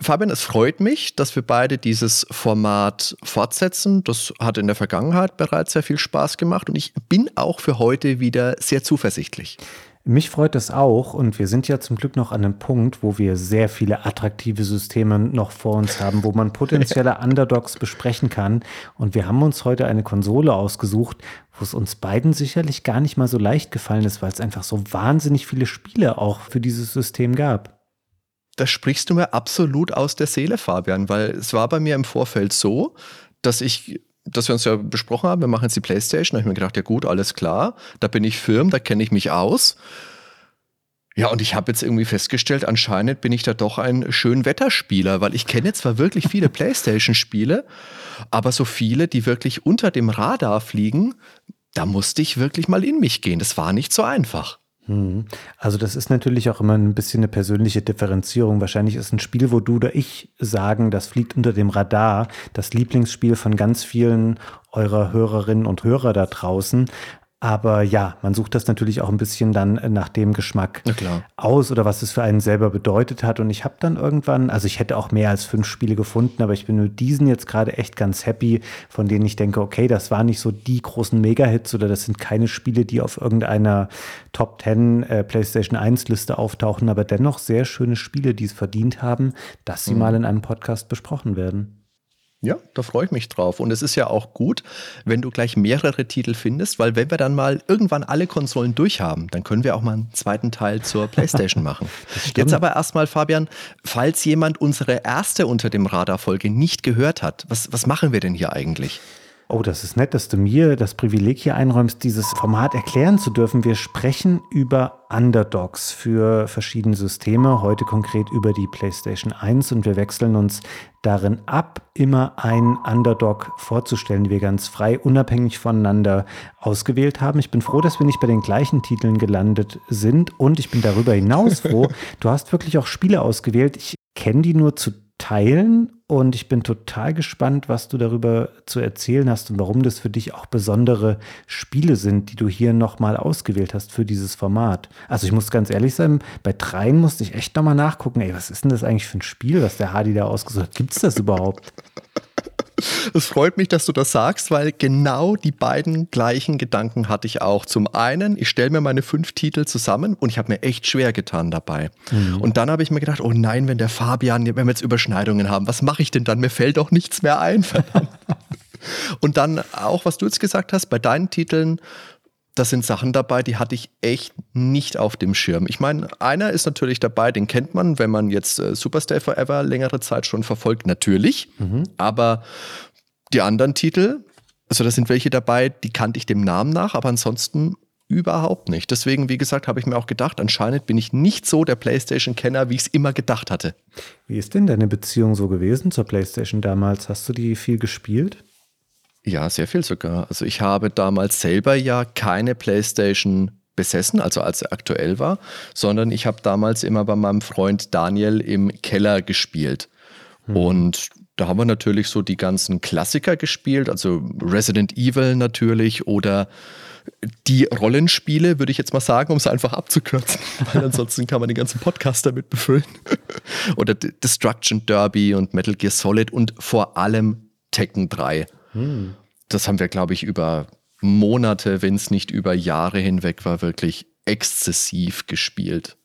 Fabian, es freut mich, dass wir beide dieses Format fortsetzen. Das hat in der Vergangenheit bereits sehr viel Spaß gemacht und ich bin auch für heute wieder sehr zuversichtlich. Mich freut es auch und wir sind ja zum Glück noch an einem Punkt, wo wir sehr viele attraktive Systeme noch vor uns haben, wo man potenzielle Underdogs besprechen kann. Und wir haben uns heute eine Konsole ausgesucht, wo es uns beiden sicherlich gar nicht mal so leicht gefallen ist, weil es einfach so wahnsinnig viele Spiele auch für dieses System gab da sprichst du mir absolut aus der Seele, Fabian, weil es war bei mir im Vorfeld so, dass ich dass wir uns ja besprochen haben, wir machen jetzt die Playstation, da habe ich mir gedacht, ja gut, alles klar, da bin ich firm, da kenne ich mich aus. Ja, und ich habe jetzt irgendwie festgestellt, anscheinend bin ich da doch ein Schönwetterspieler, weil ich kenne zwar wirklich viele Playstation-Spiele, aber so viele, die wirklich unter dem Radar fliegen, da musste ich wirklich mal in mich gehen. Das war nicht so einfach. Mhm. Also das ist natürlich auch immer ein bisschen eine persönliche Differenzierung. Wahrscheinlich ist ein Spiel, wo du oder ich sagen, das fliegt unter dem Radar, das Lieblingsspiel von ganz vielen eurer Hörerinnen und Hörer da draußen. Aber ja, man sucht das natürlich auch ein bisschen dann nach dem Geschmack aus oder was es für einen selber bedeutet hat. Und ich habe dann irgendwann, also ich hätte auch mehr als fünf Spiele gefunden, aber ich bin mit diesen jetzt gerade echt ganz happy, von denen ich denke, okay, das waren nicht so die großen Mega-Hits oder das sind keine Spiele, die auf irgendeiner Top 10 äh, PlayStation 1 Liste auftauchen, aber dennoch sehr schöne Spiele, die es verdient haben, dass sie mhm. mal in einem Podcast besprochen werden. Ja, da freue ich mich drauf. Und es ist ja auch gut, wenn du gleich mehrere Titel findest, weil wenn wir dann mal irgendwann alle Konsolen durchhaben, dann können wir auch mal einen zweiten Teil zur PlayStation machen. Jetzt aber erstmal, Fabian, falls jemand unsere erste unter dem Radar-Folge nicht gehört hat, was, was machen wir denn hier eigentlich? Oh, das ist nett, dass du mir das Privileg hier einräumst, dieses Format erklären zu dürfen. Wir sprechen über Underdogs für verschiedene Systeme, heute konkret über die PlayStation 1 und wir wechseln uns darin ab, immer einen Underdog vorzustellen, die wir ganz frei, unabhängig voneinander ausgewählt haben. Ich bin froh, dass wir nicht bei den gleichen Titeln gelandet sind und ich bin darüber hinaus froh, du hast wirklich auch Spiele ausgewählt. Ich kenne die nur zu teilen und ich bin total gespannt, was du darüber zu erzählen hast und warum das für dich auch besondere Spiele sind, die du hier nochmal ausgewählt hast für dieses Format. Also ich muss ganz ehrlich sein, bei dreien musste ich echt nochmal nachgucken, ey, was ist denn das eigentlich für ein Spiel, was der Hardy da ausgesucht hat? Gibt es das überhaupt? Es freut mich, dass du das sagst, weil genau die beiden gleichen Gedanken hatte ich auch. Zum einen, ich stelle mir meine fünf Titel zusammen und ich habe mir echt schwer getan dabei. Mhm. Und dann habe ich mir gedacht, oh nein, wenn der Fabian, wenn wir jetzt Überschneidungen haben, was mache ich denn dann? Mir fällt doch nichts mehr ein, und dann auch, was du jetzt gesagt hast, bei deinen Titeln da sind Sachen dabei, die hatte ich echt nicht auf dem Schirm. Ich meine, einer ist natürlich dabei, den kennt man, wenn man jetzt äh, Superstay Forever längere Zeit schon verfolgt, natürlich. Mhm. Aber die anderen Titel, also da sind welche dabei, die kannte ich dem Namen nach, aber ansonsten überhaupt nicht. Deswegen, wie gesagt, habe ich mir auch gedacht, anscheinend bin ich nicht so der PlayStation-Kenner, wie ich es immer gedacht hatte. Wie ist denn deine Beziehung so gewesen zur PlayStation damals? Hast du die viel gespielt? Ja, sehr viel sogar. Also ich habe damals selber ja keine PlayStation besessen, also als er aktuell war, sondern ich habe damals immer bei meinem Freund Daniel im Keller gespielt. Hm. Und da haben wir natürlich so die ganzen Klassiker gespielt, also Resident Evil natürlich oder die Rollenspiele, würde ich jetzt mal sagen, um es einfach abzukürzen, weil ansonsten kann man den ganzen Podcast damit befüllen. oder Destruction Derby und Metal Gear Solid und vor allem Tekken 3. Hm. Das haben wir, glaube ich, über Monate, wenn es nicht über Jahre hinweg war, wirklich exzessiv gespielt.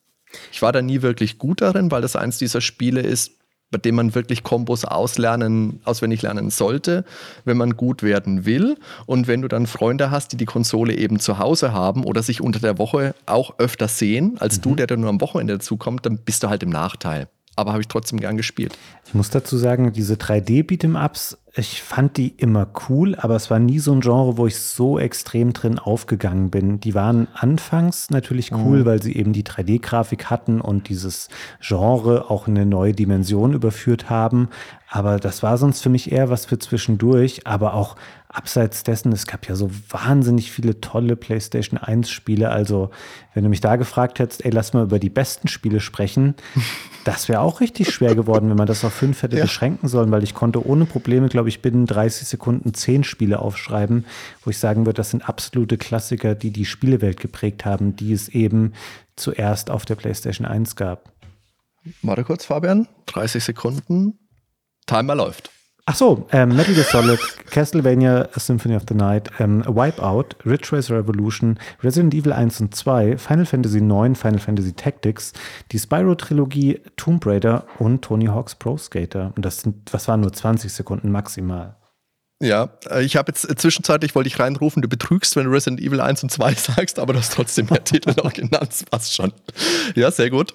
Ich war da nie wirklich gut darin, weil das eins dieser Spiele ist, bei dem man wirklich Kombos auslernen, auswendig lernen sollte, wenn man gut werden will. Und wenn du dann Freunde hast, die die Konsole eben zu Hause haben oder sich unter der Woche auch öfter sehen, als mhm. du, der dann nur am Wochenende dazukommt, dann bist du halt im Nachteil aber habe ich trotzdem gern gespielt. Ich muss dazu sagen, diese 3D-Beat'em-Ups Ich fand die immer cool, aber es war nie so ein Genre, wo ich so extrem drin aufgegangen bin. Die waren anfangs natürlich cool, mhm. weil sie eben die 3D-Grafik hatten und dieses Genre auch in eine neue Dimension überführt haben. Aber das war sonst für mich eher was für zwischendurch. Aber auch abseits dessen, es gab ja so wahnsinnig viele tolle PlayStation 1 Spiele. Also, wenn du mich da gefragt hättest, ey, lass mal über die besten Spiele sprechen, das wäre auch richtig schwer geworden, wenn man das auf fünf hätte ja. beschränken sollen, weil ich konnte ohne Probleme, glaube ich, binnen 30 Sekunden zehn Spiele aufschreiben, wo ich sagen würde, das sind absolute Klassiker, die die Spielewelt geprägt haben, die es eben zuerst auf der PlayStation 1 gab. Warte kurz, Fabian. 30 Sekunden. Timer läuft. Ach so, ähm, Metal Gear Solid, Castlevania Symphony of the Night, ähm, Wipeout, Ridge Racer Revolution, Resident Evil 1 und 2, Final Fantasy 9, Final Fantasy Tactics, die Spyro-Trilogie, Tomb Raider und Tony Hawk's Pro Skater. Und das sind, was waren nur 20 Sekunden maximal. Ja, äh, ich habe jetzt äh, zwischenzeitlich wollte ich reinrufen, du betrügst, wenn du Resident Evil 1 und 2 sagst, aber du hast trotzdem mehr Titel noch genannt, passt schon. Ja, sehr gut.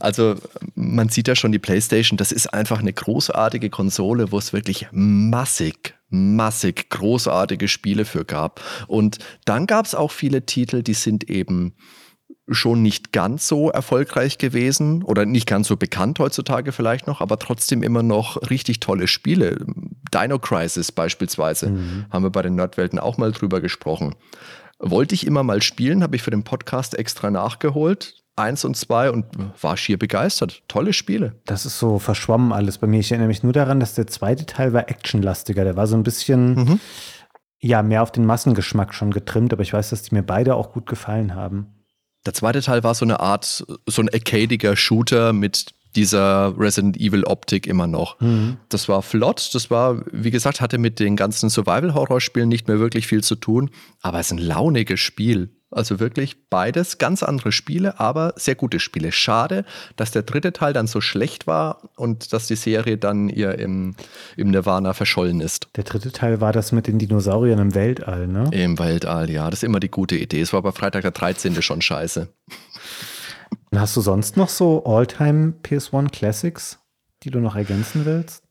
Also man sieht ja schon die PlayStation, das ist einfach eine großartige Konsole, wo es wirklich massig, massig großartige Spiele für gab. Und dann gab es auch viele Titel, die sind eben schon nicht ganz so erfolgreich gewesen oder nicht ganz so bekannt heutzutage vielleicht noch, aber trotzdem immer noch richtig tolle Spiele. Dino Crisis beispielsweise mhm. haben wir bei den Nerdwelten auch mal drüber gesprochen. Wollte ich immer mal spielen, habe ich für den Podcast extra nachgeholt. Eins und zwei und war schier begeistert. Tolle Spiele. Das ist so verschwommen alles bei mir. Ich erinnere mich nur daran, dass der zweite Teil war actionlastiger. Der war so ein bisschen, mhm. ja, mehr auf den Massengeschmack schon getrimmt, aber ich weiß, dass die mir beide auch gut gefallen haben. Der zweite Teil war so eine Art, so ein arcadiger Shooter mit dieser Resident Evil Optik immer noch. Mhm. Das war flott, das war, wie gesagt, hatte mit den ganzen Survival-Horror-Spielen nicht mehr wirklich viel zu tun, aber es ist ein launiges Spiel. Also wirklich beides ganz andere Spiele, aber sehr gute Spiele. Schade, dass der dritte Teil dann so schlecht war und dass die Serie dann ihr im, im Nirvana verschollen ist. Der dritte Teil war das mit den Dinosauriern im Weltall, ne? Im Weltall, ja. Das ist immer die gute Idee. Es war aber Freitag der 13. schon scheiße. Hast du sonst noch so All-Time PS1 Classics, die du noch ergänzen willst?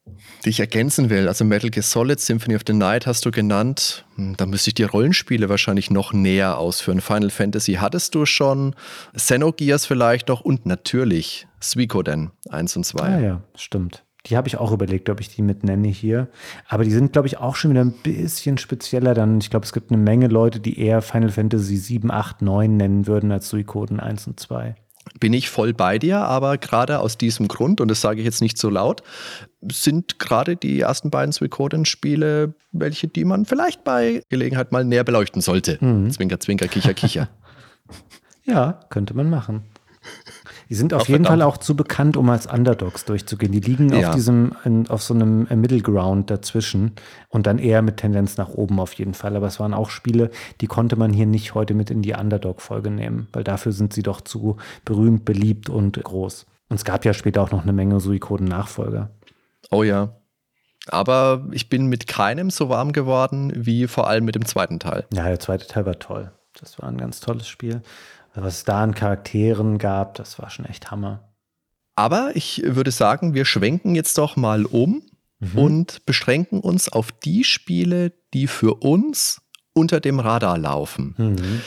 Die ich ergänzen will. Also Metal Gear Solid, Symphony of the Night hast du genannt. Hm, da müsste ich die Rollenspiele wahrscheinlich noch näher ausführen. Final Fantasy hattest du schon. Xenogears vielleicht noch und natürlich Suikoden 1 und 2. Ah ja, stimmt. Die habe ich auch überlegt, ob ich die mit nenne hier. Aber die sind, glaube ich, auch schon wieder ein bisschen spezieller. Dann, ich glaube, es gibt eine Menge Leute, die eher Final Fantasy 7, 8, 9 nennen würden als Suikoden 1 und 2 bin ich voll bei dir, aber gerade aus diesem Grund, und das sage ich jetzt nicht so laut, sind gerade die ersten beiden Suikoden-Spiele welche, die man vielleicht bei Gelegenheit mal näher beleuchten sollte. Mhm. Zwinker, zwinker, kicher, kicher. ja, könnte man machen. Die sind auf, auf jeden Fall auch zu bekannt, um als Underdogs durchzugehen. Die liegen ja. auf diesem, auf so einem äh, Middle Ground dazwischen und dann eher mit Tendenz nach oben auf jeden Fall. Aber es waren auch Spiele, die konnte man hier nicht heute mit in die Underdog-Folge nehmen, weil dafür sind sie doch zu berühmt, beliebt und groß. Und es gab ja später auch noch eine Menge Suikoden-Nachfolger. Oh ja. Aber ich bin mit keinem so warm geworden wie vor allem mit dem zweiten Teil. Ja, der zweite Teil war toll. Das war ein ganz tolles Spiel was es da an Charakteren gab, das war schon echt Hammer. Aber ich würde sagen, wir schwenken jetzt doch mal um mhm. und beschränken uns auf die Spiele, die für uns unter dem Radar laufen. Mhm.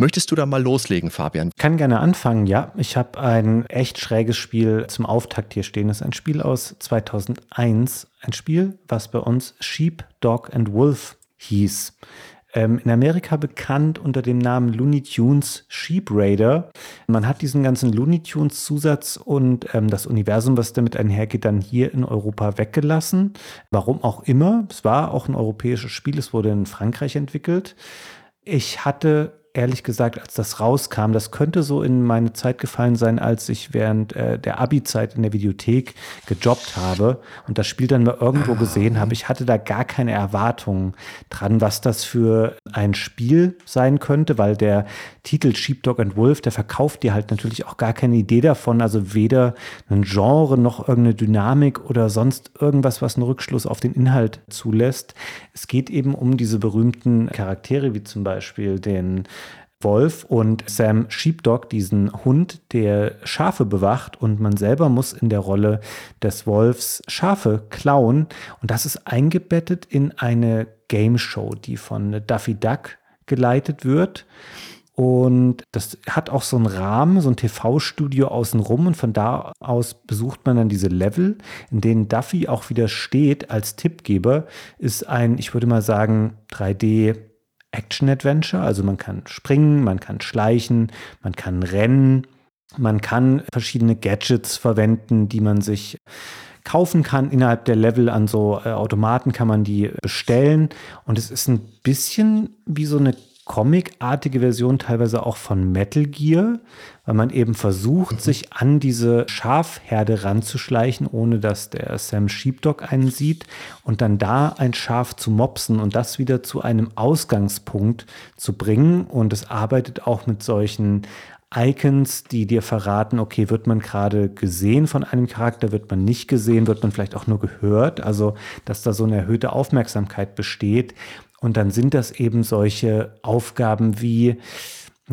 Möchtest du da mal loslegen, Fabian? Kann gerne anfangen, ja. Ich habe ein echt schräges Spiel zum Auftakt hier stehen. Das ist ein Spiel aus 2001. Ein Spiel, was bei uns Sheep, Dog and Wolf hieß ähm, in Amerika bekannt unter dem Namen Looney Tunes Sheep Raider. Man hat diesen ganzen Looney Tunes Zusatz und ähm, das Universum, was damit einhergeht, dann hier in Europa weggelassen. Warum auch immer. Es war auch ein europäisches Spiel. Es wurde in Frankreich entwickelt. Ich hatte ehrlich gesagt, als das rauskam, das könnte so in meine Zeit gefallen sein, als ich während äh, der Abi-Zeit in der Videothek gejobbt habe und das Spiel dann mal irgendwo gesehen habe. Ich hatte da gar keine Erwartungen dran, was das für ein Spiel sein könnte, weil der Titel Sheepdog and Wolf, der verkauft dir halt natürlich auch gar keine Idee davon, also weder ein Genre noch irgendeine Dynamik oder sonst irgendwas, was einen Rückschluss auf den Inhalt zulässt. Es geht eben um diese berühmten Charaktere, wie zum Beispiel den Wolf und Sam Sheepdog, diesen Hund, der Schafe bewacht und man selber muss in der Rolle des Wolfs Schafe klauen und das ist eingebettet in eine Game Show, die von Duffy Duck geleitet wird. Und das hat auch so einen Rahmen, so ein TV-Studio außenrum. Und von da aus besucht man dann diese Level, in denen Duffy auch wieder steht als Tippgeber. Ist ein, ich würde mal sagen, 3D Action-Adventure. Also man kann springen, man kann schleichen, man kann rennen, man kann verschiedene Gadgets verwenden, die man sich kaufen kann. Innerhalb der Level an so äh, Automaten kann man die bestellen. Und es ist ein bisschen wie so eine comicartige Version teilweise auch von Metal Gear, weil man eben versucht, mhm. sich an diese Schafherde ranzuschleichen, ohne dass der Sam Sheepdog einen sieht und dann da ein Schaf zu mopsen und das wieder zu einem Ausgangspunkt zu bringen. Und es arbeitet auch mit solchen Icons, die dir verraten, okay, wird man gerade gesehen von einem Charakter, wird man nicht gesehen, wird man vielleicht auch nur gehört, also dass da so eine erhöhte Aufmerksamkeit besteht. Und dann sind das eben solche Aufgaben wie,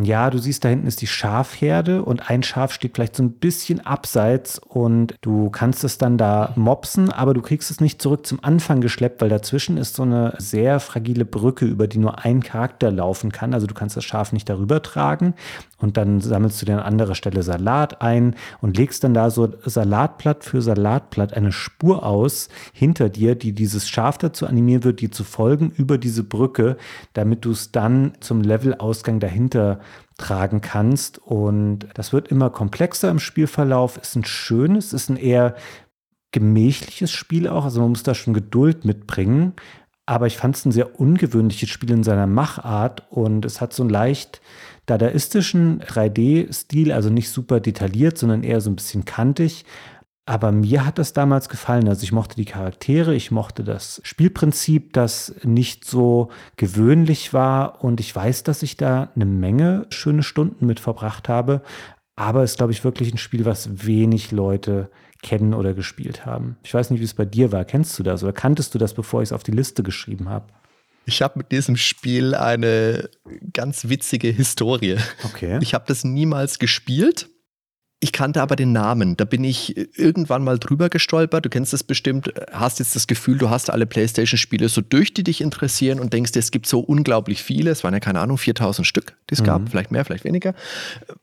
ja, du siehst, da hinten ist die Schafherde und ein Schaf steht vielleicht so ein bisschen abseits und du kannst es dann da mopsen, aber du kriegst es nicht zurück zum Anfang geschleppt, weil dazwischen ist so eine sehr fragile Brücke, über die nur ein Charakter laufen kann. Also du kannst das Schaf nicht darüber tragen und dann sammelst du dir an anderer Stelle Salat ein und legst dann da so Salatblatt für Salatblatt eine Spur aus hinter dir, die dieses Schaf dazu animieren wird, dir zu folgen über diese Brücke, damit du es dann zum Levelausgang dahinter tragen kannst. Und das wird immer komplexer im Spielverlauf. Ist ein schönes, ist ein eher gemächliches Spiel auch. Also man muss da schon Geduld mitbringen. Aber ich fand es ein sehr ungewöhnliches Spiel in seiner Machart und es hat so einen leicht dadaistischen 3D-Stil, also nicht super detailliert, sondern eher so ein bisschen kantig. Aber mir hat das damals gefallen. Also ich mochte die Charaktere, ich mochte das Spielprinzip, das nicht so gewöhnlich war. Und ich weiß, dass ich da eine Menge schöne Stunden mit verbracht habe. Aber es ist, glaube ich, wirklich ein Spiel, was wenig Leute kennen oder gespielt haben. Ich weiß nicht, wie es bei dir war. Kennst du das oder kanntest du das, bevor ich es auf die Liste geschrieben habe? Ich habe mit diesem Spiel eine ganz witzige Historie. Okay. Ich habe das niemals gespielt ich kannte aber den Namen. Da bin ich irgendwann mal drüber gestolpert. Du kennst das bestimmt. Hast jetzt das Gefühl, du hast alle PlayStation-Spiele so durch, die dich interessieren und denkst, es gibt so unglaublich viele. Es waren ja keine Ahnung, 4000 Stück, die es mhm. gab. Vielleicht mehr, vielleicht weniger.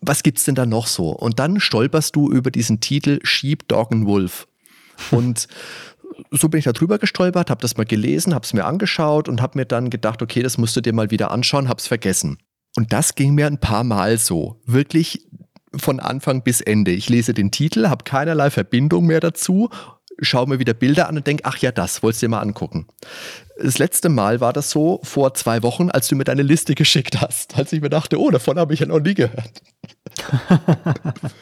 Was gibt es denn da noch so? Und dann stolperst du über diesen Titel Sheep, Dog and Wolf. Und so bin ich da drüber gestolpert, habe das mal gelesen, habe es mir angeschaut und habe mir dann gedacht, okay, das musst du dir mal wieder anschauen, habe es vergessen. Und das ging mir ein paar Mal so. Wirklich von Anfang bis Ende. Ich lese den Titel, habe keinerlei Verbindung mehr dazu, schaue mir wieder Bilder an und denke, ach ja, das wolltest du dir mal angucken. Das letzte Mal war das so vor zwei Wochen, als du mir deine Liste geschickt hast, als ich mir dachte, oh, davon habe ich ja noch nie gehört.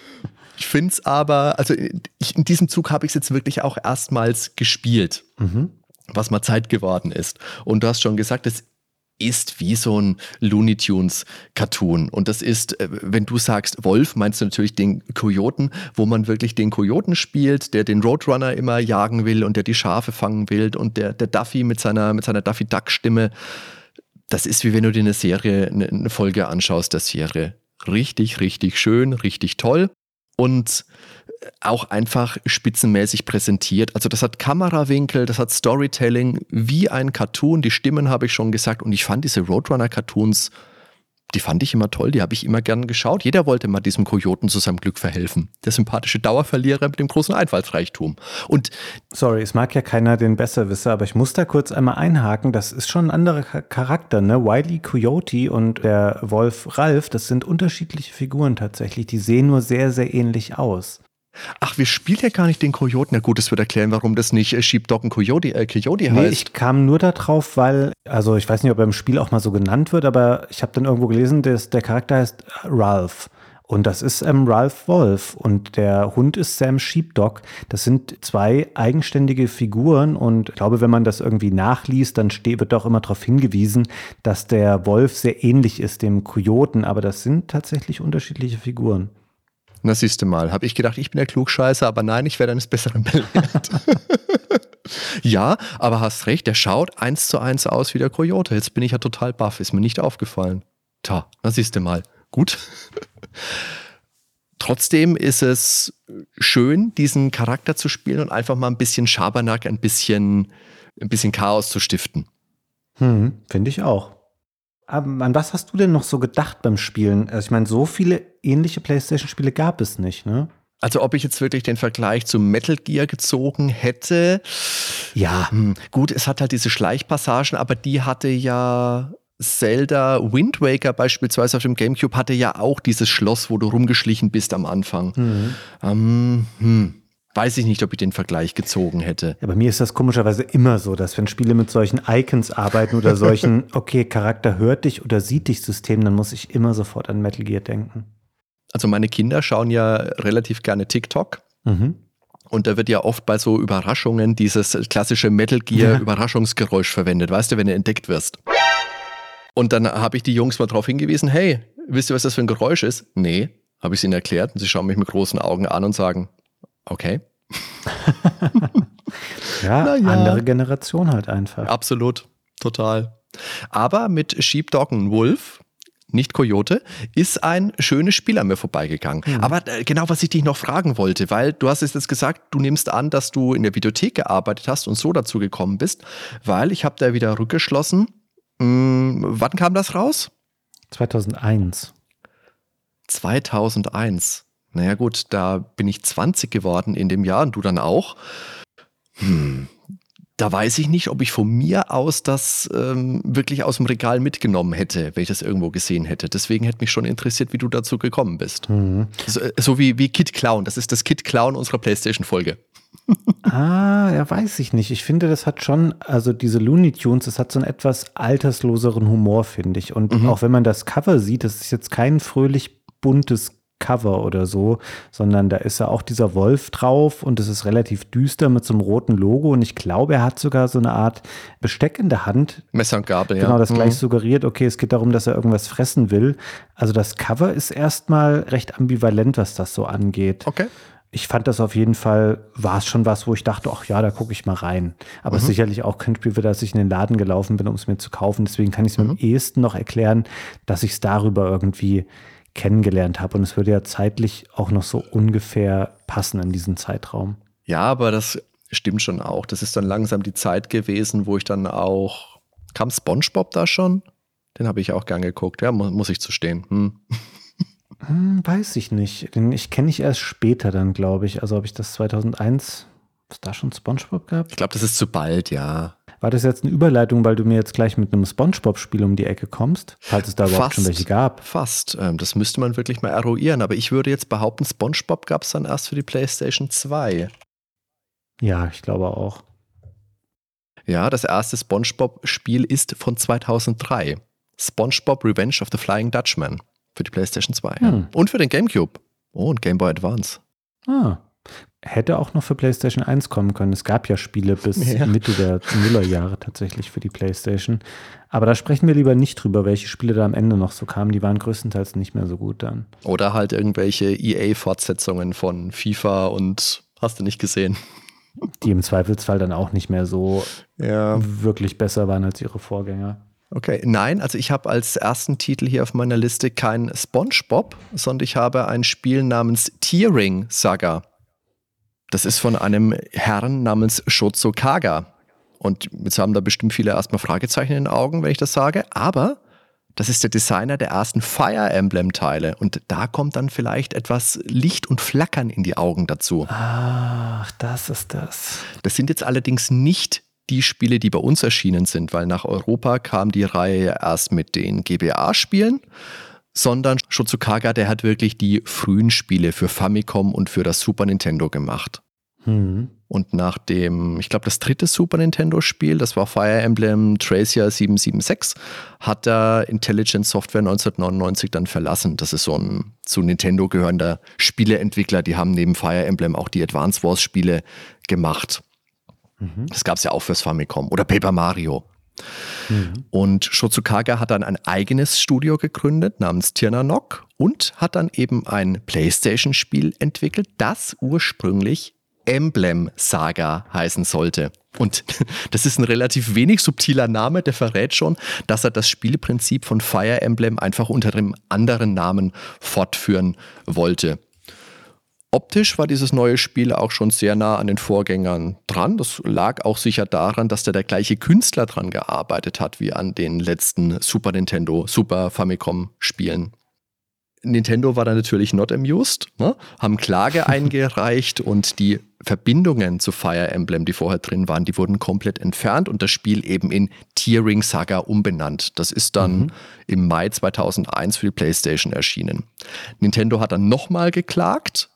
ich finde es aber, also ich, in diesem Zug habe ich es jetzt wirklich auch erstmals gespielt. Mhm was mal Zeit geworden ist. Und du hast schon gesagt, es ist wie so ein Looney Tunes Cartoon. Und das ist, äh, wenn du sagst Wolf, meinst du natürlich den Kojoten, wo man wirklich den Kojoten spielt, der den Roadrunner immer jagen will und der die Schafe fangen will und der, der Duffy mit seiner, mit seiner Duffy Duck Stimme. Das ist wie wenn du dir eine Serie, eine Folge anschaust der Serie. Richtig, richtig schön, richtig toll. Und auch einfach spitzenmäßig präsentiert. Also das hat Kamerawinkel, das hat Storytelling wie ein Cartoon. Die Stimmen habe ich schon gesagt und ich fand diese Roadrunner-Cartoons, die fand ich immer toll, die habe ich immer gern geschaut. Jeder wollte mal diesem Kojoten zu seinem Glück verhelfen. Der sympathische Dauerverlierer mit dem großen Einfallsreichtum. Und Sorry, es mag ja keiner den Besserwisser, aber ich muss da kurz einmal einhaken. Das ist schon ein anderer Charakter, ne? Wiley Coyote und der Wolf Ralph, das sind unterschiedliche Figuren tatsächlich. Die sehen nur sehr, sehr ähnlich aus. Ach, wir spielen ja gar nicht den Coyote. Na gut, das wird erklären, warum das nicht äh, Sheepdog und Coyote, äh, Coyote heißt. Nee, ich kam nur darauf, weil, also ich weiß nicht, ob er im Spiel auch mal so genannt wird, aber ich habe dann irgendwo gelesen, dass der Charakter heißt Ralph. Und das ist ähm, Ralph Wolf und der Hund ist Sam Sheepdog. Das sind zwei eigenständige Figuren und ich glaube, wenn man das irgendwie nachliest, dann wird doch immer darauf hingewiesen, dass der Wolf sehr ähnlich ist dem Kojoten, aber das sind tatsächlich unterschiedliche Figuren. Na, siehst du mal, habe ich gedacht, ich bin der Klugscheißer, aber nein, ich werde eines Besseren belehrt. ja, aber hast recht, der schaut eins zu eins aus wie der Coyote. Jetzt bin ich ja total baff, ist mir nicht aufgefallen. Ta, na siehst du mal. Gut. Trotzdem ist es schön, diesen Charakter zu spielen und einfach mal ein bisschen Schabernack, ein bisschen, ein bisschen Chaos zu stiften. Hm, Finde ich auch. Aber an was hast du denn noch so gedacht beim Spielen? Also ich meine, so viele ähnliche PlayStation-Spiele gab es nicht, ne? Also ob ich jetzt wirklich den Vergleich zu Metal Gear gezogen hätte. Ja, hm, gut, es hat halt diese Schleichpassagen, aber die hatte ja Zelda Wind Waker beispielsweise auf dem GameCube hatte ja auch dieses Schloss, wo du rumgeschlichen bist am Anfang. Mhm. Ähm, hm, weiß ich nicht, ob ich den Vergleich gezogen hätte. Ja, bei mir ist das komischerweise immer so, dass wenn Spiele mit solchen Icons arbeiten oder solchen, okay, Charakter hört dich oder sieht dich System, dann muss ich immer sofort an Metal Gear denken. Also meine Kinder schauen ja relativ gerne TikTok. Mhm. Und da wird ja oft bei so Überraschungen dieses klassische Metal Gear. Überraschungsgeräusch verwendet, weißt du, wenn du entdeckt wirst. Und dann habe ich die Jungs mal darauf hingewiesen, hey, wisst ihr, was das für ein Geräusch ist? Nee, habe ich es ihnen erklärt und sie schauen mich mit großen Augen an und sagen, okay. ja, ja, andere Generation halt einfach. Absolut, total. Aber mit Sheepdog und Wolf, nicht Coyote, ist ein schönes Spiel an mir vorbeigegangen. Mhm. Aber äh, genau, was ich dich noch fragen wollte, weil du hast es jetzt gesagt, du nimmst an, dass du in der Videothek gearbeitet hast und so dazu gekommen bist, weil ich habe da wieder rückgeschlossen. Hm, wann kam das raus? 2001. 2001. Naja gut, da bin ich 20 geworden in dem Jahr und du dann auch. Hm, da weiß ich nicht, ob ich von mir aus das ähm, wirklich aus dem Regal mitgenommen hätte, wenn ich das irgendwo gesehen hätte. Deswegen hätte mich schon interessiert, wie du dazu gekommen bist. Mhm. So, äh, so, wie, wie Kid Clown. Das ist das Kid Clown unserer PlayStation-Folge. ah, ja, weiß ich nicht. Ich finde, das hat schon, also diese Looney Tunes, das hat so einen etwas altersloseren Humor, finde ich. Und mhm. auch wenn man das Cover sieht, das ist jetzt kein fröhlich buntes Cover oder so, sondern da ist ja auch dieser Wolf drauf und es ist relativ düster mit so einem roten Logo und ich glaube, er hat sogar so eine Art Besteck in der Hand. Messer und Gabel, ja. Genau, das gleich mhm. suggeriert, okay, es geht darum, dass er irgendwas fressen will. Also das Cover ist erstmal recht ambivalent, was das so angeht. Okay. Ich fand das auf jeden Fall, war es schon was, wo ich dachte, ach ja, da gucke ich mal rein. Aber mhm. sicherlich auch kein Spiel, für das ich in den Laden gelaufen bin, um es mir zu kaufen. Deswegen kann ich es mir mhm. am ehesten noch erklären, dass ich es darüber irgendwie kennengelernt habe. Und es würde ja zeitlich auch noch so ungefähr passen in diesen Zeitraum. Ja, aber das stimmt schon auch. Das ist dann langsam die Zeit gewesen, wo ich dann auch. Kam SpongeBob da schon? Den habe ich auch gern geguckt. Ja, muss, muss ich zu stehen. Hm. Hm, weiß ich nicht. Den ich kenne ich erst später dann, glaube ich. Also ob ich das 2001, was da schon SpongeBob gab? Ich glaube, das ist zu bald, ja. War das jetzt eine Überleitung, weil du mir jetzt gleich mit einem SpongeBob-Spiel um die Ecke kommst? Falls es da überhaupt fast, schon welche gab. Fast. Ähm, das müsste man wirklich mal eruieren. Aber ich würde jetzt behaupten, SpongeBob gab es dann erst für die PlayStation 2. Ja, ich glaube auch. Ja, das erste SpongeBob-Spiel ist von 2003. SpongeBob Revenge of the Flying Dutchman für die PlayStation 2. Hm. Und für den GameCube. Oh, und Game Boy Advance. Ah. Hätte auch noch für PlayStation 1 kommen können. Es gab ja Spiele bis ja. Mitte der Nullerjahre tatsächlich für die PlayStation. Aber da sprechen wir lieber nicht drüber, welche Spiele da am Ende noch so kamen. Die waren größtenteils nicht mehr so gut dann. Oder halt irgendwelche EA-Fortsetzungen von FIFA und hast du nicht gesehen. Die im Zweifelsfall dann auch nicht mehr so ja. wirklich besser waren als ihre Vorgänger. Okay, nein, also ich habe als ersten Titel hier auf meiner Liste kein SpongeBob, sondern ich habe ein Spiel namens Tearing Saga. Das ist von einem Herrn namens Shozo Kaga. Und jetzt haben da bestimmt viele erstmal Fragezeichen in den Augen, wenn ich das sage. Aber das ist der Designer der ersten Fire Emblem-Teile. Und da kommt dann vielleicht etwas Licht und Flackern in die Augen dazu. Ach, das ist das. Das sind jetzt allerdings nicht die Spiele, die bei uns erschienen sind, weil nach Europa kam die Reihe erst mit den GBA-Spielen sondern Shotsukaga, der hat wirklich die frühen Spiele für Famicom und für das Super Nintendo gemacht. Mhm. Und nach dem, ich glaube, das dritte Super Nintendo-Spiel, das war Fire Emblem Tracer 776, hat er Intelligent Software 1999 dann verlassen. Das ist so ein zu Nintendo gehörender Spieleentwickler. Die haben neben Fire Emblem auch die Advance Wars-Spiele gemacht. Mhm. Das gab es ja auch fürs Famicom. Oder Paper Mario. Und Shotsukaga hat dann ein eigenes Studio gegründet namens Tirnanok und hat dann eben ein PlayStation-Spiel entwickelt, das ursprünglich Emblem Saga heißen sollte. Und das ist ein relativ wenig subtiler Name, der verrät schon, dass er das Spielprinzip von Fire Emblem einfach unter einem anderen Namen fortführen wollte. Optisch war dieses neue Spiel auch schon sehr nah an den Vorgängern dran. Das lag auch sicher daran, dass da der gleiche Künstler dran gearbeitet hat wie an den letzten Super Nintendo, Super Famicom Spielen. Nintendo war da natürlich not amused, ne? haben Klage eingereicht und die Verbindungen zu Fire Emblem, die vorher drin waren, die wurden komplett entfernt und das Spiel eben in Tearing Saga umbenannt. Das ist dann mhm. im Mai 2001 für die PlayStation erschienen. Nintendo hat dann nochmal geklagt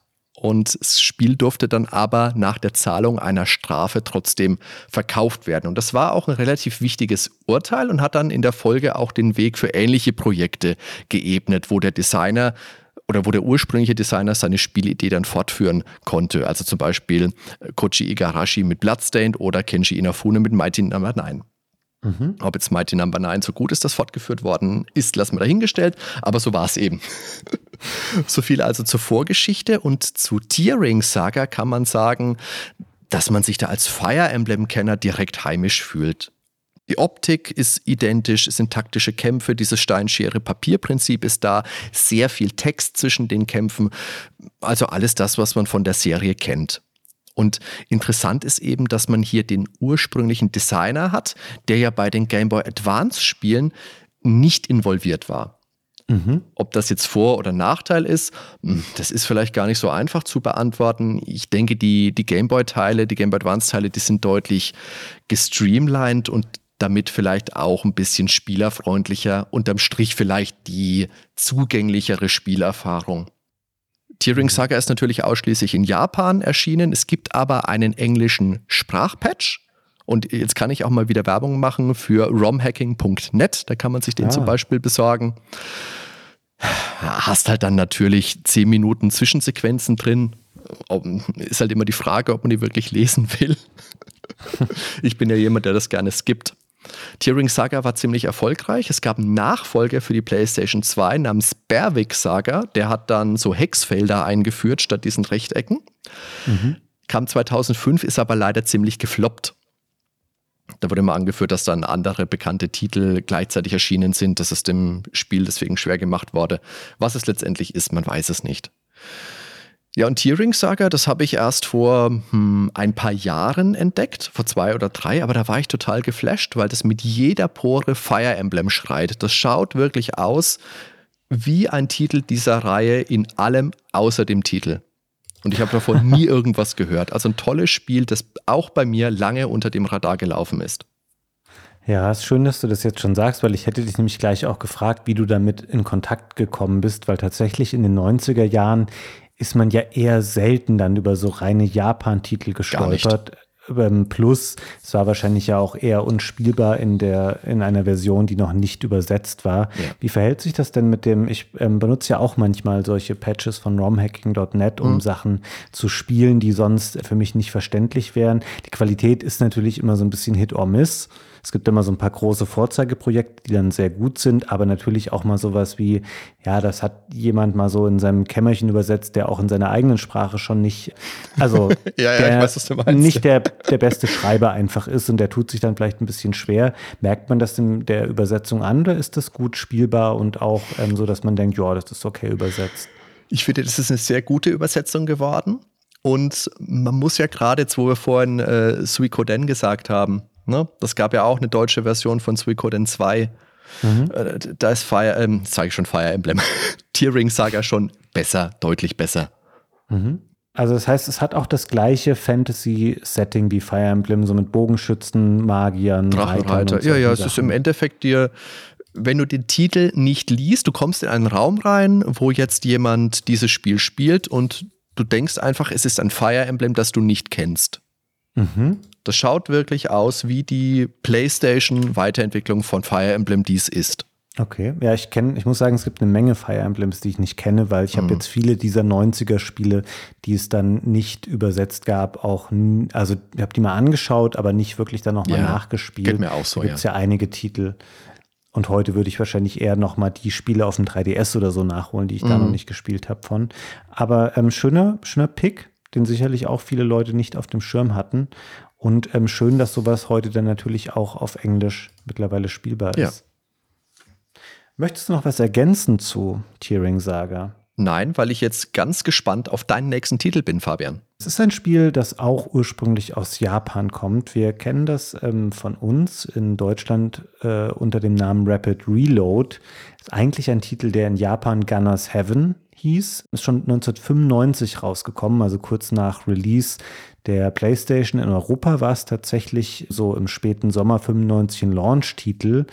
und das Spiel durfte dann aber nach der Zahlung einer Strafe trotzdem verkauft werden. Und das war auch ein relativ wichtiges Urteil und hat dann in der Folge auch den Weg für ähnliche Projekte geebnet, wo der Designer oder wo der ursprüngliche Designer seine Spielidee dann fortführen konnte. Also zum Beispiel Koji Igarashi mit Bloodstained oder Kenji Inafune mit Mighty Number no. 9. Mhm. Ob jetzt Mighty Number no. 9 so gut ist, das fortgeführt worden ist, lassen wir dahingestellt, aber so war es eben. so viel also zur Vorgeschichte und zu Tearing Saga kann man sagen, dass man sich da als Fire Emblem-Kenner direkt heimisch fühlt. Die Optik ist identisch, es sind taktische Kämpfe, dieses Steinschere-Papier-Prinzip ist da, sehr viel Text zwischen den Kämpfen, also alles das, was man von der Serie kennt. Und interessant ist eben, dass man hier den ursprünglichen Designer hat, der ja bei den Game Boy Advance Spielen nicht involviert war. Mhm. Ob das jetzt Vor- oder Nachteil ist, hm, das ist vielleicht gar nicht so einfach zu beantworten. Ich denke, die, die Gameboy-Teile, die Game Boy Advance-Teile, die sind deutlich gestreamlined und damit vielleicht auch ein bisschen spielerfreundlicher, unterm Strich vielleicht die zugänglichere Spielerfahrung. Tearing Saga ist natürlich ausschließlich in Japan erschienen. Es gibt aber einen englischen Sprachpatch. Und jetzt kann ich auch mal wieder Werbung machen für romhacking.net. Da kann man sich den ah. zum Beispiel besorgen. Hast halt dann natürlich zehn Minuten Zwischensequenzen drin. Ist halt immer die Frage, ob man die wirklich lesen will. ich bin ja jemand, der das gerne skippt. Tearing Saga war ziemlich erfolgreich. Es gab einen Nachfolger für die PlayStation 2 namens Berwick Saga. Der hat dann so Hexfelder eingeführt statt diesen Rechtecken. Mhm. Kam 2005, ist aber leider ziemlich gefloppt. Da wurde immer angeführt, dass dann andere bekannte Titel gleichzeitig erschienen sind, dass es dem Spiel deswegen schwer gemacht wurde. Was es letztendlich ist, man weiß es nicht. Ja, und Tearing Saga, das habe ich erst vor hm, ein paar Jahren entdeckt, vor zwei oder drei, aber da war ich total geflasht, weil das mit jeder Pore Fire Emblem schreit. Das schaut wirklich aus wie ein Titel dieser Reihe in allem außer dem Titel. Und ich habe davon nie irgendwas gehört. Also ein tolles Spiel, das auch bei mir lange unter dem Radar gelaufen ist. Ja, es ist schön, dass du das jetzt schon sagst, weil ich hätte dich nämlich gleich auch gefragt, wie du damit in Kontakt gekommen bist, weil tatsächlich in den 90er Jahren ist man ja eher selten dann über so reine Japan-Titel gestolpert. Ähm, plus, es war wahrscheinlich ja auch eher unspielbar in der, in einer Version, die noch nicht übersetzt war. Ja. Wie verhält sich das denn mit dem, ich ähm, benutze ja auch manchmal solche Patches von romhacking.net, um mhm. Sachen zu spielen, die sonst für mich nicht verständlich wären. Die Qualität ist natürlich immer so ein bisschen Hit or Miss. Es gibt immer so ein paar große Vorzeigeprojekte, die dann sehr gut sind, aber natürlich auch mal sowas wie, ja, das hat jemand mal so in seinem Kämmerchen übersetzt, der auch in seiner eigenen Sprache schon nicht, also ja, ja, weiß, nicht der, der beste Schreiber einfach ist und der tut sich dann vielleicht ein bisschen schwer. Merkt man das in der Übersetzung an oder ist das gut spielbar und auch ähm, so, dass man denkt, ja, das ist okay übersetzt? Ich finde, das ist eine sehr gute Übersetzung geworden. Und man muss ja gerade, jetzt wo wir vorhin äh, Suikoden gesagt haben, Ne? Das gab ja auch eine deutsche Version von Suikoden 2. Mhm. Äh, da ist Fire, ähm, sage ich schon Fire Emblem, Tearing Saga schon besser, deutlich besser. Mhm. Also das heißt, es hat auch das gleiche Fantasy-Setting wie Fire Emblem, so mit Bogenschützen, Magiern, Drachenreiter. Ja, ja, es ist im Endeffekt dir, wenn du den Titel nicht liest, du kommst in einen Raum rein, wo jetzt jemand dieses Spiel spielt und du denkst einfach, es ist ein Fire Emblem, das du nicht kennst. Mhm. Das schaut wirklich aus wie die PlayStation-Weiterentwicklung von Fire Emblem, dies ist. Okay, ja, ich kenne, ich muss sagen, es gibt eine Menge Fire Emblems, die ich nicht kenne, weil ich mhm. habe jetzt viele dieser 90er-Spiele, die es dann nicht übersetzt gab, auch, also ich habe die mal angeschaut, aber nicht wirklich dann nochmal ja, nachgespielt. Geht mir auch so, da gibt es ja. ja einige Titel. Und heute würde ich wahrscheinlich eher nochmal die Spiele auf dem 3DS oder so nachholen, die ich mhm. da noch nicht gespielt habe von. Aber ähm, schöner, schöner Pick den sicherlich auch viele Leute nicht auf dem Schirm hatten. Und ähm, schön, dass sowas heute dann natürlich auch auf Englisch mittlerweile spielbar ist. Ja. Möchtest du noch was ergänzen zu Tearing Saga? Nein, weil ich jetzt ganz gespannt auf deinen nächsten Titel bin, Fabian. Es ist ein Spiel, das auch ursprünglich aus Japan kommt. Wir kennen das ähm, von uns in Deutschland äh, unter dem Namen Rapid Reload. Ist eigentlich ein Titel, der in Japan Gunners Heaven hieß. Ist schon 1995 rausgekommen, also kurz nach Release der PlayStation. In Europa war es tatsächlich so im späten Sommer 95 ein Launch-Titel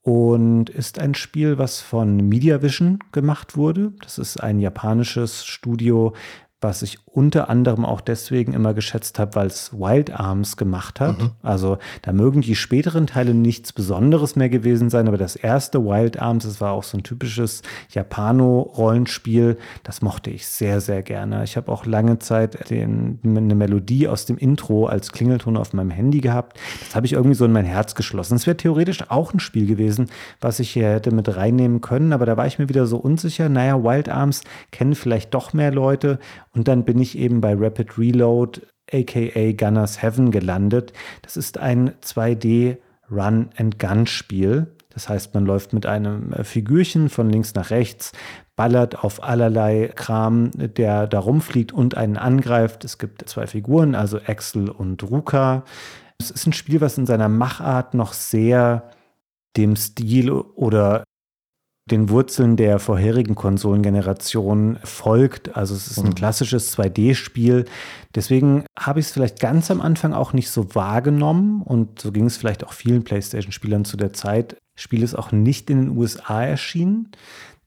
und ist ein Spiel, was von MediaVision gemacht wurde. Das ist ein japanisches Studio, was ich unter anderem auch deswegen immer geschätzt habe, weil es Wild Arms gemacht hat. Mhm. Also da mögen die späteren Teile nichts Besonderes mehr gewesen sein, aber das erste Wild Arms, das war auch so ein typisches Japano-Rollenspiel, das mochte ich sehr, sehr gerne. Ich habe auch lange Zeit den, eine Melodie aus dem Intro als Klingelton auf meinem Handy gehabt. Das habe ich irgendwie so in mein Herz geschlossen. Es wäre theoretisch auch ein Spiel gewesen, was ich hier hätte mit reinnehmen können, aber da war ich mir wieder so unsicher. Naja, Wild Arms kennen vielleicht doch mehr Leute und dann bin ich eben bei Rapid Reload, aka Gunners Heaven, gelandet. Das ist ein 2D Run-and-Gun-Spiel. Das heißt, man läuft mit einem äh, Figürchen von links nach rechts, ballert auf allerlei Kram, der da rumfliegt und einen angreift. Es gibt zwei Figuren, also Axel und Ruka. Es ist ein Spiel, was in seiner Machart noch sehr dem Stil oder den Wurzeln der vorherigen Konsolengeneration folgt. Also es ist ein mhm. klassisches 2D-Spiel. Deswegen habe ich es vielleicht ganz am Anfang auch nicht so wahrgenommen und so ging es vielleicht auch vielen PlayStation-Spielern zu der Zeit. Spiel ist auch nicht in den USA erschienen.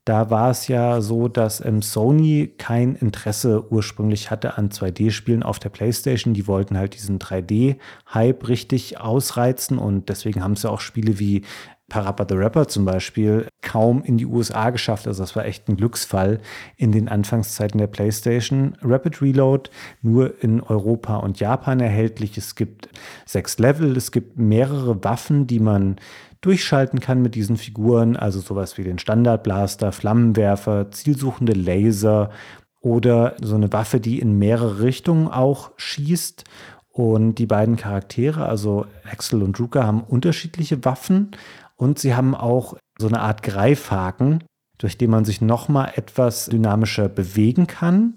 Da war es ja so, dass ähm, Sony kein Interesse ursprünglich hatte an 2D-Spielen auf der PlayStation. Die wollten halt diesen 3D-Hype richtig ausreizen und deswegen haben sie auch Spiele wie Parappa the Rapper zum Beispiel kaum in die USA geschafft. Also das war echt ein Glücksfall in den Anfangszeiten der PlayStation. Rapid Reload nur in Europa und Japan erhältlich. Es gibt sechs Level, es gibt mehrere Waffen, die man durchschalten kann mit diesen Figuren. Also sowas wie den Standardblaster, Flammenwerfer, zielsuchende Laser oder so eine Waffe, die in mehrere Richtungen auch schießt. Und die beiden Charaktere, also Axel und Ruka, haben unterschiedliche Waffen und sie haben auch so eine Art Greifhaken, durch den man sich nochmal etwas dynamischer bewegen kann.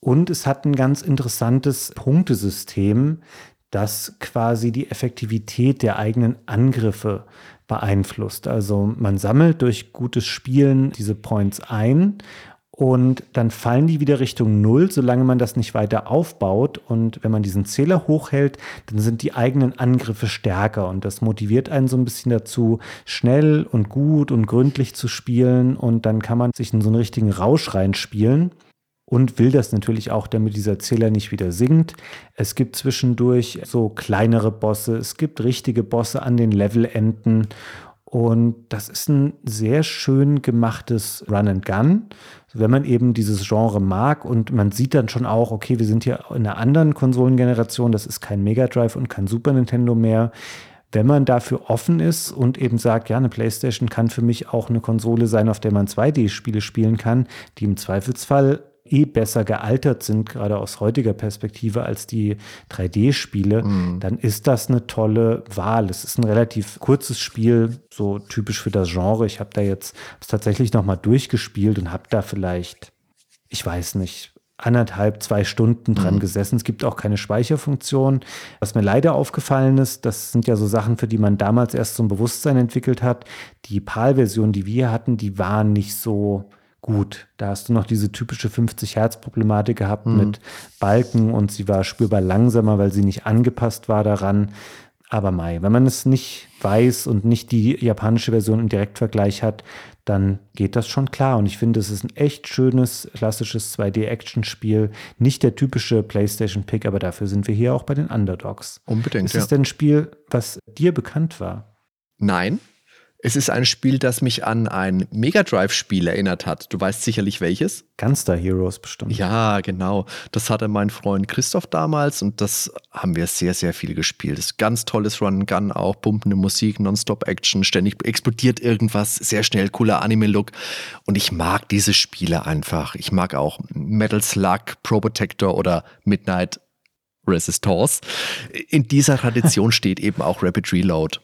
Und es hat ein ganz interessantes Punktesystem, das quasi die Effektivität der eigenen Angriffe beeinflusst. Also man sammelt durch gutes Spielen diese Points ein und dann fallen die wieder Richtung Null, solange man das nicht weiter aufbaut. Und wenn man diesen Zähler hochhält, dann sind die eigenen Angriffe stärker. Und das motiviert einen so ein bisschen dazu, schnell und gut und gründlich zu spielen. Und dann kann man sich in so einen richtigen Rausch reinspielen. Und will das natürlich auch, damit dieser Zähler nicht wieder sinkt. Es gibt zwischendurch so kleinere Bosse, es gibt richtige Bosse an den Levelenden. Und das ist ein sehr schön gemachtes Run and Gun. Wenn man eben dieses Genre mag und man sieht dann schon auch, okay, wir sind hier in einer anderen Konsolengeneration, das ist kein Mega Drive und kein Super Nintendo mehr. Wenn man dafür offen ist und eben sagt, ja, eine PlayStation kann für mich auch eine Konsole sein, auf der man 2D-Spiele spielen kann, die im Zweifelsfall eh besser gealtert sind, gerade aus heutiger Perspektive, als die 3D-Spiele, mhm. dann ist das eine tolle Wahl. Es ist ein relativ kurzes Spiel, so typisch für das Genre. Ich habe da jetzt tatsächlich nochmal durchgespielt und habe da vielleicht, ich weiß nicht, anderthalb, zwei Stunden dran mhm. gesessen. Es gibt auch keine Speicherfunktion. Was mir leider aufgefallen ist, das sind ja so Sachen, für die man damals erst so ein Bewusstsein entwickelt hat. Die PAL-Version, die wir hatten, die waren nicht so gut. Da hast du noch diese typische 50 Hertz Problematik gehabt mhm. mit Balken und sie war spürbar langsamer, weil sie nicht angepasst war daran. Aber Mai, wenn man es nicht weiß und nicht die japanische Version im Direktvergleich hat, dann geht das schon klar. Und ich finde, es ist ein echt schönes, klassisches 2D-Action-Spiel. Nicht der typische PlayStation-Pick, aber dafür sind wir hier auch bei den Underdogs. Unbedingt. Ist es ja. denn ein Spiel, was dir bekannt war? Nein, Es ist ein Spiel, das mich an ein Mega Drive-Spiel erinnert hat. Du weißt sicherlich welches. Gunster Heroes bestimmt. Ja, genau. Das hatte mein Freund Christoph damals und das haben wir sehr, sehr viel gespielt. Das ist ganz tolles Run-Gun auch, pumpende Musik, Nonstop-Action, ständig explodiert irgendwas, sehr schnell, cooler Anime-Look. Und ich mag diese Spiele einfach. Ich mag auch Metal Slug, Pro Protector oder Midnight Resistance. In dieser Tradition steht eben auch Rapid Reload.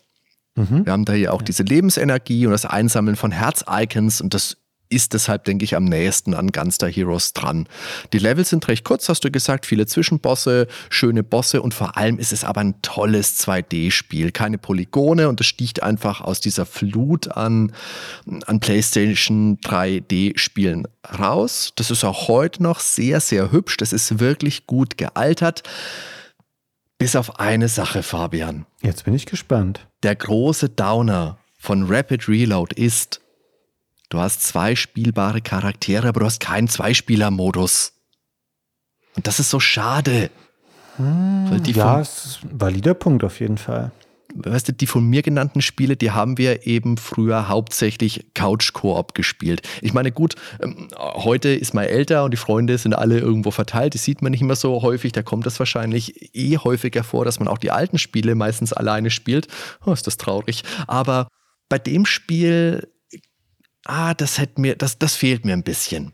Mhm. Wir haben da ja auch diese Lebensenergie und das Einsammeln von Herz-Icons und das ist deshalb, denke ich, am nächsten an Gunster Heroes dran. Die Levels sind recht kurz, hast du gesagt, viele Zwischenbosse, schöne Bosse und vor allem ist es aber ein tolles 2D-Spiel. Keine Polygone und es sticht einfach aus dieser Flut an, an PlayStation 3D-Spielen raus. Das ist auch heute noch sehr, sehr hübsch. Das ist wirklich gut gealtert. Bis auf eine Sache, Fabian. Jetzt bin ich gespannt. Der große Downer von Rapid Reload ist, du hast zwei spielbare Charaktere, aber du hast keinen Zweispieler-Modus. Und das ist so schade. Hm, ja, ist ein valider Punkt auf jeden Fall weißt du, die von mir genannten Spiele, die haben wir eben früher hauptsächlich Couch-Koop gespielt. Ich meine, gut, ähm, heute ist man älter und die Freunde sind alle irgendwo verteilt. Das sieht man nicht immer so häufig. Da kommt es wahrscheinlich eh häufiger vor, dass man auch die alten Spiele meistens alleine spielt. Oh, ist das traurig. Aber bei dem Spiel, ah, das hätte mir, das, das fehlt mir ein bisschen.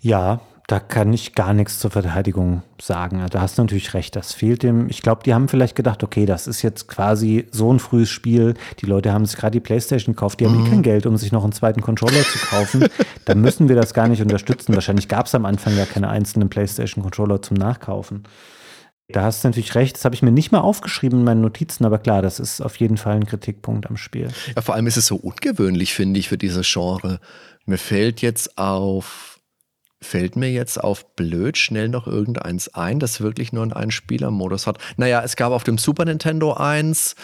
Ja, da kann ich gar nichts zur Verteidigung sagen. Da hast du natürlich recht, das fehlt dem. Ich glaube, die haben vielleicht gedacht, okay, das ist jetzt quasi so ein frühes Spiel. Die Leute haben sich gerade die Playstation gekauft, die haben mhm. kein Geld, um sich noch einen zweiten Controller zu kaufen. Dann müssen wir das gar nicht unterstützen. Wahrscheinlich gab es am Anfang ja keine einzelnen Playstation-Controller zum Nachkaufen. Da hast du natürlich recht, das habe ich mir nicht mal aufgeschrieben in meinen Notizen, aber klar, das ist auf jeden Fall ein Kritikpunkt am Spiel. Ja, vor allem ist es so ungewöhnlich, finde ich, für dieses Genre. Mir fällt jetzt auf Fällt mir jetzt auf blöd schnell noch irgendeins ein, das wirklich nur einen Einspieler-Modus hat? Naja, es gab auf dem Super Nintendo eins,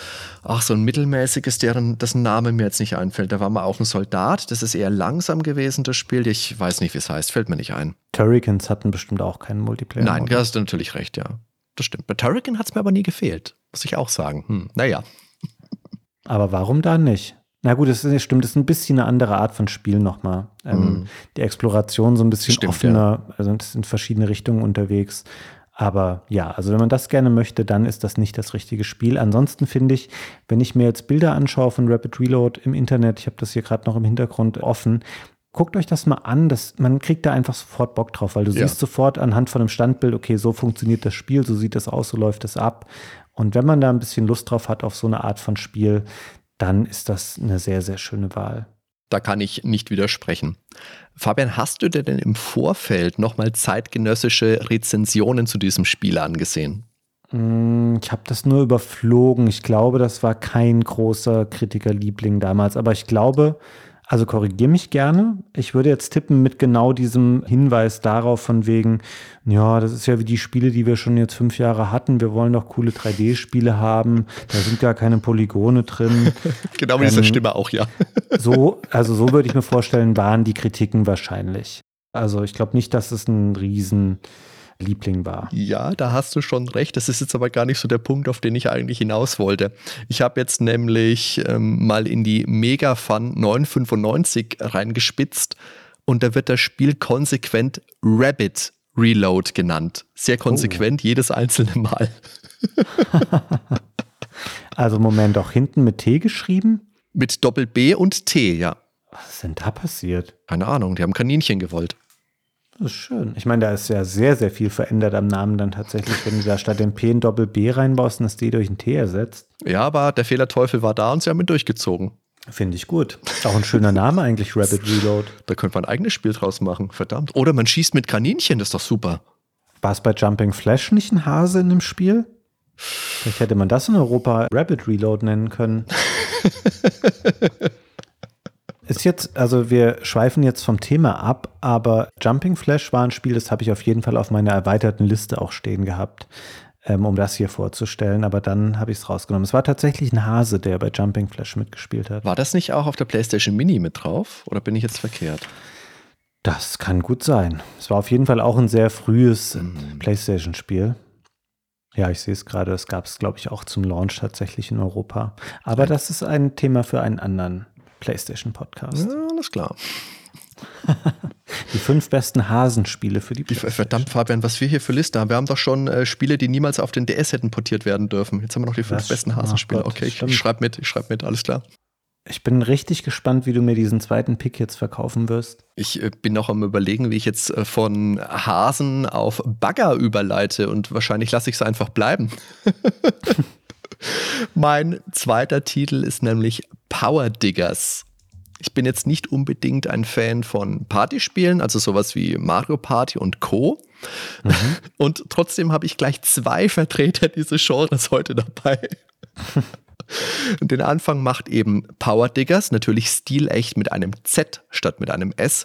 ach, so ein mittelmäßiges, deren, dessen Name mir jetzt nicht einfällt. Da war mal auch ein Soldat, das ist eher langsam gewesen, das Spiel. Ich weiß nicht, wie es heißt, fällt mir nicht ein. Turricans hatten bestimmt auch keinen Multiplayer. -Modus. Nein, da hast du natürlich recht, ja. Das stimmt. Bei Turrican hat es mir aber nie gefehlt, muss ich auch sagen. Hm, naja. Aber warum da nicht? Na gut, das ist, stimmt, das ist ein bisschen eine andere Art von Spiel nochmal. Ähm, mhm. Die Exploration so ein bisschen stimmt, offener, ja. also es sind verschiedene Richtungen unterwegs. Aber ja, also wenn man das gerne möchte, dann ist das nicht das richtige Spiel. Ansonsten finde ich, wenn ich mir jetzt Bilder anschaue von Rapid Reload im Internet, ich habe das hier gerade noch im Hintergrund offen, guckt euch das mal an, das, man kriegt da einfach sofort Bock drauf, weil du ja. siehst sofort anhand von einem Standbild, okay, so funktioniert das Spiel, so sieht das aus, so läuft es ab. Und wenn man da ein bisschen Lust drauf hat auf so eine Art von Spiel, dann ist das eine sehr, sehr schöne Wahl. Da kann ich nicht widersprechen. Fabian, hast du dir denn im Vorfeld nochmal zeitgenössische Rezensionen zu diesem Spiel angesehen? Mm, ich habe das nur überflogen. Ich glaube, das war kein großer Kritikerliebling damals. Aber ich glaube, also korrigiere mich gerne. Ich würde jetzt tippen mit genau diesem Hinweis darauf von wegen, ja, das ist ja wie die Spiele, die wir schon jetzt fünf Jahre hatten. Wir wollen doch coole 3D-Spiele haben. Da sind gar keine Polygone drin. genau mit ähm, dieser Stimme auch, ja. so, also so würde ich mir vorstellen, waren die Kritiken wahrscheinlich. Also ich glaube nicht, dass es ein riesen Liebling war. Ja, da hast du schon recht. Das ist jetzt aber gar nicht so der Punkt, auf den ich eigentlich hinaus wollte. Ich habe jetzt nämlich ähm, mal in die Mega Fun 995 reingespitzt und da wird das Spiel konsequent Rabbit Reload genannt. Sehr konsequent, oh. jedes einzelne Mal. also Moment, auch hinten mit T geschrieben? Mit Doppel B und T, ja. Was ist denn da passiert? Keine Ahnung, die haben Kaninchen gewollt. Das ist schön. Ich meine, da ist ja sehr, sehr viel verändert am Namen dann tatsächlich, wenn du da statt dem P ein Doppel B reinbaust und das D durch ein T ersetzt. Ja, aber der Fehlerteufel war da und sie haben ihn durchgezogen. Finde ich gut. Ist auch ein schöner Name eigentlich, Rabbit Reload. Da könnte man ein eigenes Spiel draus machen, verdammt. Oder man schießt mit Kaninchen, das ist doch super. War es bei Jumping Flash nicht ein Hase in dem Spiel? Vielleicht hätte man das in Europa Rabbit Reload nennen können. Ist jetzt, also wir schweifen jetzt vom Thema ab, aber Jumping Flash war ein Spiel, das habe ich auf jeden Fall auf meiner erweiterten Liste auch stehen gehabt, ähm, um das hier vorzustellen. Aber dann habe ich es rausgenommen. Es war tatsächlich ein Hase, der bei Jumping Flash mitgespielt hat. War das nicht auch auf der PlayStation Mini mit drauf? Oder bin ich jetzt verkehrt? Das kann gut sein. Es war auf jeden Fall auch ein sehr frühes mhm. PlayStation-Spiel. Ja, ich sehe es gerade. Es gab es, glaube ich, auch zum Launch tatsächlich in Europa. Aber das ist ein Thema für einen anderen PlayStation Podcast. Ja, alles klar. die fünf besten Hasenspiele für die PlayStation. Verdammt, Fabian, was wir hier für Liste haben. Wir haben doch schon äh, Spiele, die niemals auf den DS hätten portiert werden dürfen. Jetzt haben wir noch die fünf das besten Hasenspiele. Gott, okay, ich, schreibe mit, ich schreibe mit, alles klar. Ich bin richtig gespannt, wie du mir diesen zweiten Pick jetzt verkaufen wirst. Ich äh, bin noch am überlegen, wie ich jetzt äh, von Hasen auf Bagger überleite und wahrscheinlich lasse ich es einfach bleiben. mein zweiter Titel ist nämlich Power Diggers. Ich bin jetzt nicht unbedingt ein Fan von Partyspielen, also sowas wie Mario Party und Co. Mhm. Und trotzdem habe ich gleich zwei Vertreter dieses Genres heute dabei. Und den Anfang macht eben Power Diggers, natürlich stilecht mit einem Z statt mit einem S.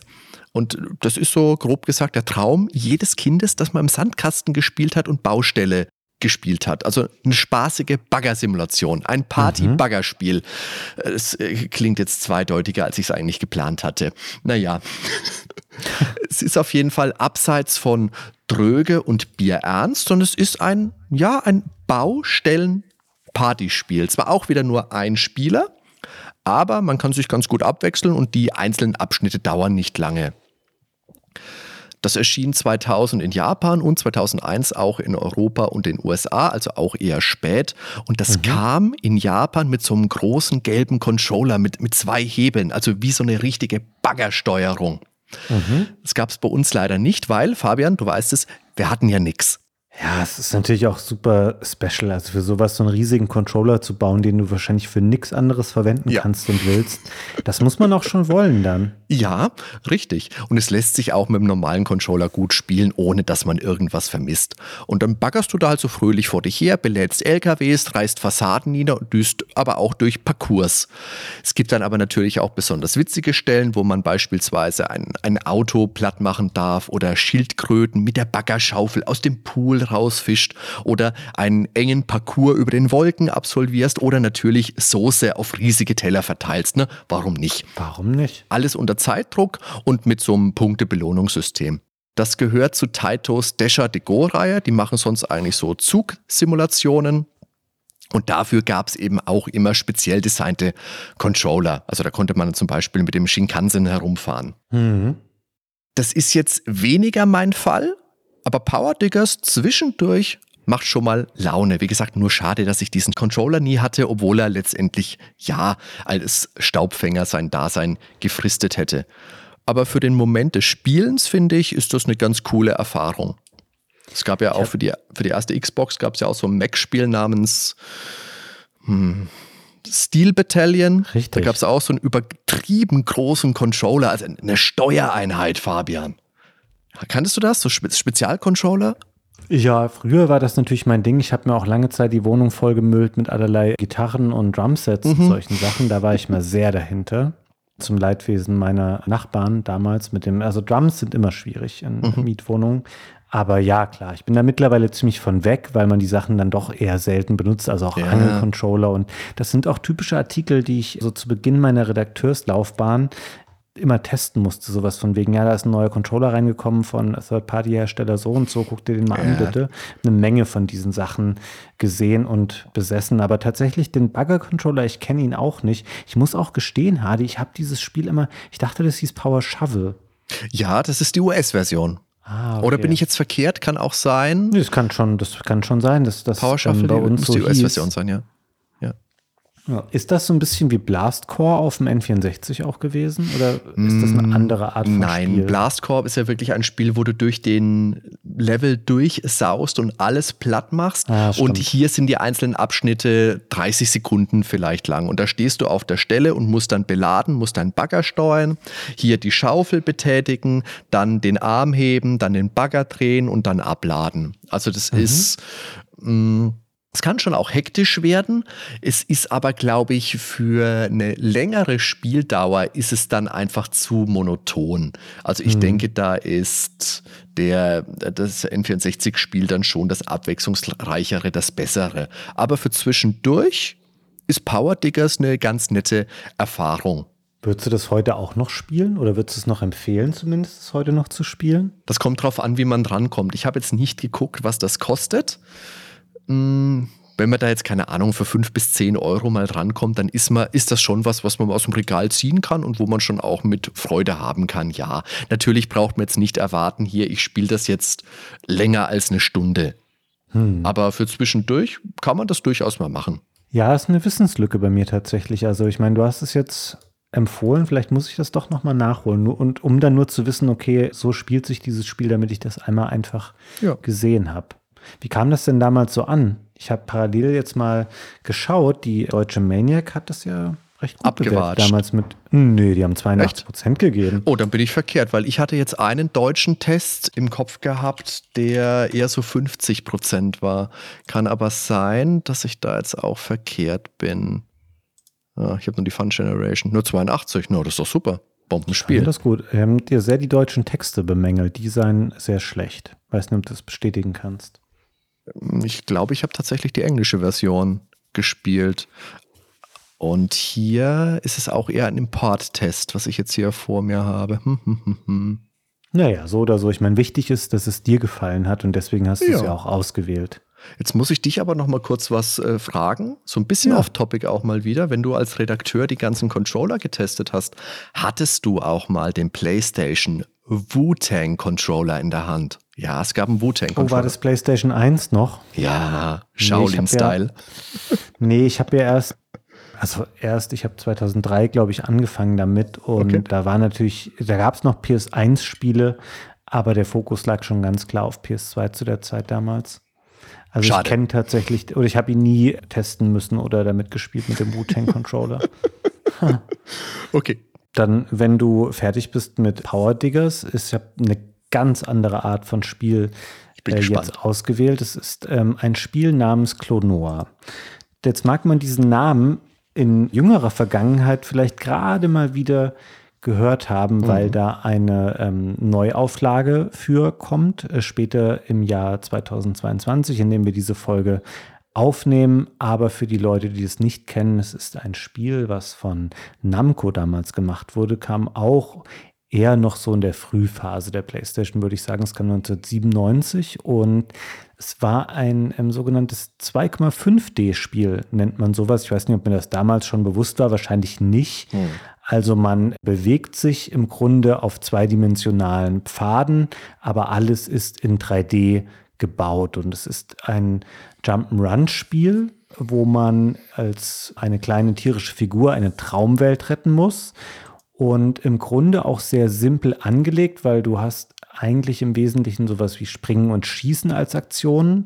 Und das ist so grob gesagt der Traum jedes Kindes, das mal im Sandkasten gespielt hat und Baustelle gespielt hat. Also eine spaßige Baggersimulation, ein Party-Baggerspiel. Es äh, klingt jetzt zweideutiger, als ich es eigentlich geplant hatte. Naja, es ist auf jeden Fall abseits von dröge und bierernst, sondern es ist ein, ja, ein Baustellen Partyspiel. Zwar auch wieder nur ein Spieler, aber man kann sich ganz gut abwechseln und die einzelnen Abschnitte dauern nicht lange. Das erschien 2000 in Japan und 2001 auch in Europa und den USA, also auch eher spät. Und das mhm. kam in Japan mit so einem großen gelben Controller mit, mit zwei Hebeln, also wie so eine richtige Baggersteuerung. Mhm. Das gab es bei uns leider nicht, weil, Fabian, du weißt es, wir hatten ja nichts. Ja, es ist natürlich auch super special, also für sowas so einen riesigen Controller zu bauen, den du wahrscheinlich für nichts anderes verwenden ja. kannst und willst. Das muss man auch schon wollen dann. Ja, richtig. Und es lässt sich auch mit dem normalen Controller gut spielen, ohne dass man irgendwas vermisst. Und dann baggerst du da halt so fröhlich vor dich her, belädst LKWs, reißt Fassaden nieder und düst aber auch durch Parcours. Es gibt dann aber natürlich auch besonders witzige Stellen, wo man beispielsweise ein, ein Auto platt machen darf oder Schildkröten mit der Baggerschaufel aus dem Pool rausfischt oder einen engen Parcours über den Wolken absolvierst oder natürlich Soße auf riesige Teller verteilst. Ne? Warum nicht? Warum nicht? Alles unter Zeitdruck und mit so einem Punktebelohnungssystem. Das gehört zu Taitos Desha de Go-Reihe. Die machen sonst eigentlich so Zugsimulationen. Und dafür gab es eben auch immer speziell designte Controller. Also da konnte man zum Beispiel mit dem Shinkansen herumfahren. Mhm. Das ist jetzt weniger mein Fall, aber Power Diggers zwischendurch macht schon mal Laune. Wie gesagt, nur schade, dass ich diesen Controller nie hatte, obwohl er letztendlich ja als Staubfänger sein Dasein gefristet hätte. Aber für den Moment des Spielens, finde ich, ist das eine ganz coole Erfahrung. Es gab ja auch für die, für die erste Xbox gab es ja auch so ein Mac-Spiel namens hm, Steel Battalion. Richtig. Da gab es auch so einen übertrieben großen Controller, also eine Steuereinheit, Fabian. Kanntest du das, so Spe Spezialcontroller? Ja, früher war das natürlich mein Ding. Ich habe mir auch lange Zeit die Wohnung vollgemüllt mit allerlei Gitarren und Drumsets mhm. und solchen Sachen. Da war ich mal sehr dahinter. Zum Leidwesen meiner Nachbarn damals mit dem, also Drums sind immer schwierig in mhm. Mietwohnungen. Aber ja, klar, ich bin da mittlerweile ziemlich von weg, weil man die Sachen dann doch eher selten benutzt, also auch ja. Angelcontroller. Und das sind auch typische Artikel, die ich so zu Beginn meiner Redakteurslaufbahn immer testen musste, sowas von wegen, ja, da ist ein neuer Controller reingekommen von Third-Party-Hersteller so und so, guck dir den mal ja. an, bitte. Eine Menge von diesen Sachen gesehen und besessen, aber tatsächlich den Bugger-Controller, ich kenne ihn auch nicht. Ich muss auch gestehen, Hardy, ich habe dieses Spiel immer, ich dachte, das hieß Power Shovel. Ja, das ist die US-Version. Ah, okay. Oder bin ich jetzt verkehrt? Kann auch sein. Das kann schon, das kann schon sein, dass das Power Shuffle bei uns muss so die US-Version sein, ja. Ja. Ist das so ein bisschen wie Blastcore auf dem N64 auch gewesen? Oder ist das eine mm, andere Art von Nein, Spiel? Nein, Blastcore ist ja wirklich ein Spiel, wo du durch den Level durchsaust und alles platt machst. Ah, und hier sind die einzelnen Abschnitte 30 Sekunden vielleicht lang. Und da stehst du auf der Stelle und musst dann beladen, musst deinen Bagger steuern, hier die Schaufel betätigen, dann den Arm heben, dann den Bagger drehen und dann abladen. Also das mhm. ist. Mh, mm, es kann schon auch hektisch werden. Es ist aber, glaube ich, für eine längere Spieldauer ist es dann einfach zu monoton. Also ich mhm. denke, da ist der, das N64-Spiel dann schon das abwechslungsreichere, das bessere. Aber für zwischendurch ist Power Diggers eine ganz nette Erfahrung. Würdest du das heute auch noch spielen oder würdest du es noch empfehlen, zumindest es heute noch zu spielen? Das kommt drauf an, wie man drankommt. Ich habe jetzt nicht geguckt, was das kostet. Hm, wenn man da jetzt, keine Ahnung, für fünf bis zehn Euro mal drankommt, dann ist, man, ist das schon was, was man aus dem Regal ziehen kann und wo man schon auch mit Freude haben kann. Ja, natürlich braucht man jetzt nicht erwarten, hier, ich spiele das jetzt länger als eine Stunde. Hm. Aber für zwischendurch kann man das durchaus mal machen. Ja, ist eine Wissenslücke bei mir tatsächlich. Also ich meine, du hast es jetzt empfohlen, vielleicht muss ich das doch nochmal nachholen. Und um dann nur zu wissen, okay, so spielt sich dieses Spiel, damit ich das einmal einfach ja. gesehen habe. Wie kam das denn damals so an? Ich habe parallel jetzt mal geschaut, die deutsche Maniac hat das ja recht gut Abgewatscht. damals mit. Nee, die haben 82 Prozent gegeben. Oh, dann bin ich verkehrt, weil ich hatte jetzt einen deutschen Test im Kopf gehabt, der eher so 50 Prozent war. Kann aber sein, dass ich da jetzt auch verkehrt bin. Ja, ich habe nur die Fun Generation. Nur 82. No, das ist doch super. Bombenspiel. Ich das gut. Ihr habt dir sehr die deutschen Texte bemängelt. Die seien sehr schlecht. Weiß nicht, ob du das bestätigen kannst. Ich glaube, ich habe tatsächlich die englische Version gespielt. Und hier ist es auch eher ein Import-Test, was ich jetzt hier vor mir habe. Hm, hm, hm, naja, so oder so. Ich meine, wichtig ist, dass es dir gefallen hat und deswegen hast du ja. es ja auch ausgewählt. Jetzt muss ich dich aber noch mal kurz was äh, fragen, so ein bisschen ja. off-topic auch mal wieder. Wenn du als Redakteur die ganzen Controller getestet hast, hattest du auch mal den PlayStation Wu-Tang Controller in der Hand? Ja, es gab einen Wu-Tang Controller. Oh, war das PlayStation 1 noch? Ja, Shaolin-Style. Nee, ja, nee, ich habe ja erst also erst, ich habe 2003, glaube ich, angefangen damit und okay. da war natürlich, da gab es noch PS1-Spiele, aber der Fokus lag schon ganz klar auf PS2 zu der Zeit damals. Also Schade. ich kenne tatsächlich, oder ich habe ihn nie testen müssen oder damit gespielt mit dem Wu-Tang-Controller. okay. Dann, wenn du fertig bist mit Power Diggers, ist ja eine ganz andere Art von Spiel äh, jetzt ausgewählt. Es ist ähm, ein Spiel namens Clonoa. Jetzt mag man diesen Namen in jüngerer Vergangenheit vielleicht gerade mal wieder gehört haben, mhm. weil da eine ähm, Neuauflage für kommt, äh, später im Jahr 2022, in dem wir diese Folge aufnehmen. Aber für die Leute, die es nicht kennen, es ist ein Spiel, was von Namco damals gemacht wurde, kam auch eher noch so in der Frühphase der PlayStation, würde ich sagen. Es kam 1997 und es war ein ähm, sogenanntes 2,5D-Spiel, nennt man sowas. Ich weiß nicht, ob mir das damals schon bewusst war, wahrscheinlich nicht. Hm. Also man bewegt sich im Grunde auf zweidimensionalen Pfaden, aber alles ist in 3D gebaut und es ist ein Jump'n'Run-Spiel, wo man als eine kleine tierische Figur eine Traumwelt retten muss und im Grunde auch sehr simpel angelegt, weil du hast eigentlich im Wesentlichen sowas wie Springen und Schießen als Aktionen.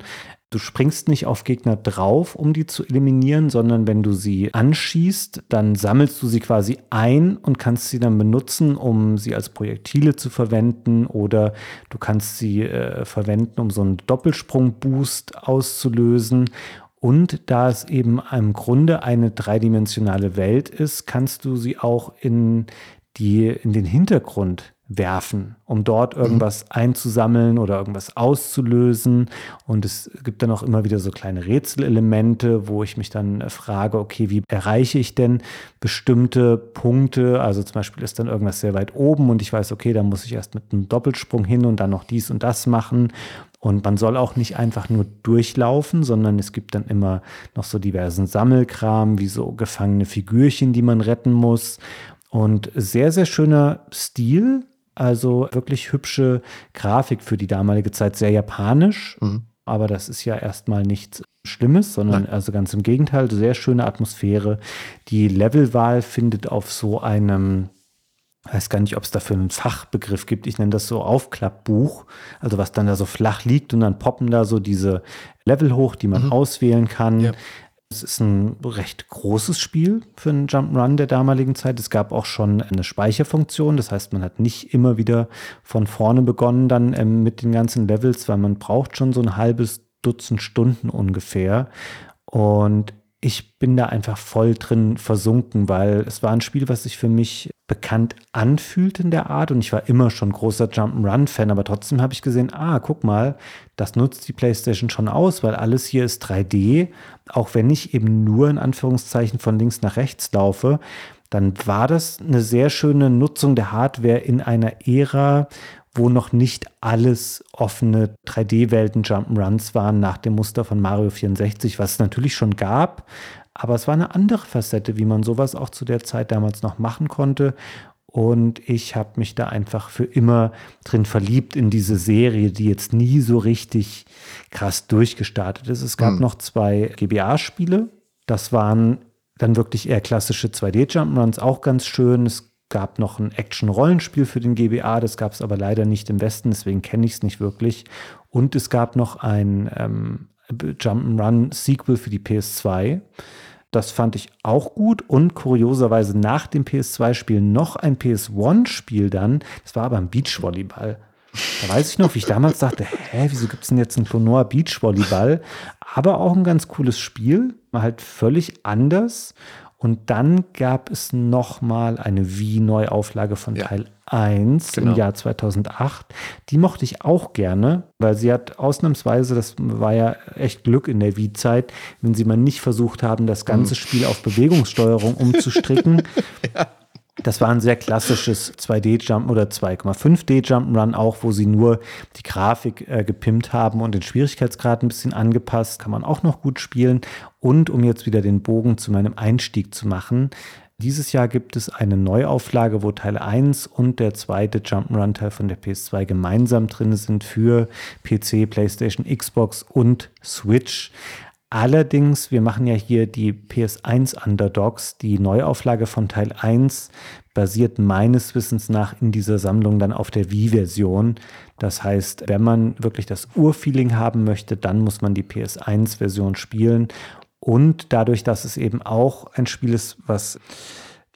Du springst nicht auf Gegner drauf, um die zu eliminieren, sondern wenn du sie anschießt, dann sammelst du sie quasi ein und kannst sie dann benutzen, um sie als Projektile zu verwenden oder du kannst sie äh, verwenden, um so einen Doppelsprung-Boost auszulösen. Und da es eben im Grunde eine dreidimensionale Welt ist, kannst du sie auch in, die, in den Hintergrund werfen, um dort mhm. irgendwas einzusammeln oder irgendwas auszulösen. Und es gibt dann auch immer wieder so kleine Rätselelemente, wo ich mich dann frage, okay, wie erreiche ich denn bestimmte Punkte? Also zum Beispiel ist dann irgendwas sehr weit oben und ich weiß, okay, da muss ich erst mit einem Doppelsprung hin und dann noch dies und das machen. Und man soll auch nicht einfach nur durchlaufen, sondern es gibt dann immer noch so diversen Sammelkram, wie so gefangene Figürchen, die man retten muss. Und sehr, sehr schöner Stil, also wirklich hübsche Grafik für die damalige Zeit, sehr japanisch. Mhm. Aber das ist ja erstmal nichts Schlimmes, sondern Nein. also ganz im Gegenteil, sehr schöne Atmosphäre. Die Levelwahl findet auf so einem, weiß gar nicht, ob es dafür einen Fachbegriff gibt. Ich nenne das so Aufklappbuch, also was dann da so flach liegt und dann poppen da so diese Level hoch, die man mhm. auswählen kann. Ja. Es ist ein recht großes Spiel für einen Jump'n'Run der damaligen Zeit. Es gab auch schon eine Speicherfunktion. Das heißt, man hat nicht immer wieder von vorne begonnen dann ähm, mit den ganzen Levels, weil man braucht schon so ein halbes Dutzend Stunden ungefähr. Und ich bin da einfach voll drin versunken, weil es war ein Spiel, was sich für mich bekannt anfühlt in der Art und ich war immer schon großer Jump'n'Run-Fan, aber trotzdem habe ich gesehen, ah, guck mal, das nutzt die PlayStation schon aus, weil alles hier ist 3D, auch wenn ich eben nur in Anführungszeichen von links nach rechts laufe, dann war das eine sehr schöne Nutzung der Hardware in einer Ära, wo noch nicht alles offene 3D-Welten Jump'n'Runs waren nach dem Muster von Mario 64, was es natürlich schon gab, aber es war eine andere Facette, wie man sowas auch zu der Zeit damals noch machen konnte. Und ich habe mich da einfach für immer drin verliebt in diese Serie, die jetzt nie so richtig krass durchgestartet ist. Es gab hm. noch zwei GBA-Spiele. Das waren dann wirklich eher klassische 2D-Jump'n'Runs, auch ganz schön. Es gab noch ein Action-Rollenspiel für den GBA, das gab es aber leider nicht im Westen, deswegen kenne ich es nicht wirklich. Und es gab noch ein ähm, Jump'n'Run-Sequel für die PS2. Das fand ich auch gut und kurioserweise nach dem PS2-Spiel noch ein PS1-Spiel dann. Das war aber ein Beachvolleyball. Da weiß ich noch, wie ich damals dachte, hä, wieso gibt es denn jetzt ein Clonoa Beachvolleyball? Aber auch ein ganz cooles Spiel, halt völlig anders und dann gab es nochmal eine Wii-Neuauflage von ja. Teil 1 genau. im Jahr 2008. Die mochte ich auch gerne, weil sie hat ausnahmsweise, das war ja echt Glück in der Wii-Zeit, wenn sie mal nicht versucht haben, das ganze mhm. Spiel auf Bewegungssteuerung umzustricken. ja. Das war ein sehr klassisches 2D-Jump oder 2,5D Jump'n'Run auch, wo sie nur die Grafik äh, gepimpt haben und den Schwierigkeitsgrad ein bisschen angepasst. Kann man auch noch gut spielen. Und um jetzt wieder den Bogen zu meinem Einstieg zu machen, dieses Jahr gibt es eine Neuauflage, wo Teil 1 und der zweite Jump'n'Run-Teil von der PS2 gemeinsam drin sind für PC, PlayStation, Xbox und Switch. Allerdings, wir machen ja hier die PS1 Underdogs. Die Neuauflage von Teil 1 basiert meines Wissens nach in dieser Sammlung dann auf der Wii-Version. Das heißt, wenn man wirklich das Urfeeling haben möchte, dann muss man die PS1-Version spielen. Und dadurch, dass es eben auch ein Spiel ist, was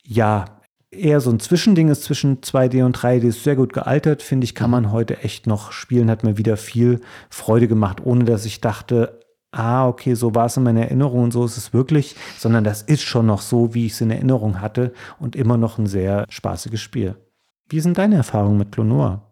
ja eher so ein Zwischending ist zwischen 2D und 3D, ist sehr gut gealtert, finde ich, kann man heute echt noch spielen, hat mir wieder viel Freude gemacht, ohne dass ich dachte, ah, okay, so war es in meiner Erinnerung und so ist es wirklich, sondern das ist schon noch so, wie ich es in Erinnerung hatte und immer noch ein sehr spaßiges Spiel. Wie sind deine Erfahrungen mit Clonoa?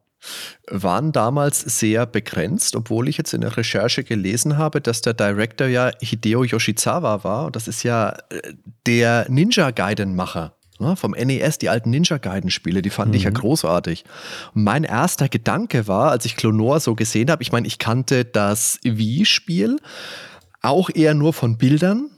waren damals sehr begrenzt, obwohl ich jetzt in der Recherche gelesen habe, dass der Director ja Hideo Yoshizawa war. Und das ist ja äh, der Ninja Gaiden-Macher. Ne, vom NES, die alten Ninja Gaiden-Spiele, die fand mhm. ich ja mhm. großartig. Und mein erster Gedanke war, als ich Clonor so gesehen habe, ich meine, ich kannte das Wii-Spiel auch eher nur von Bildern,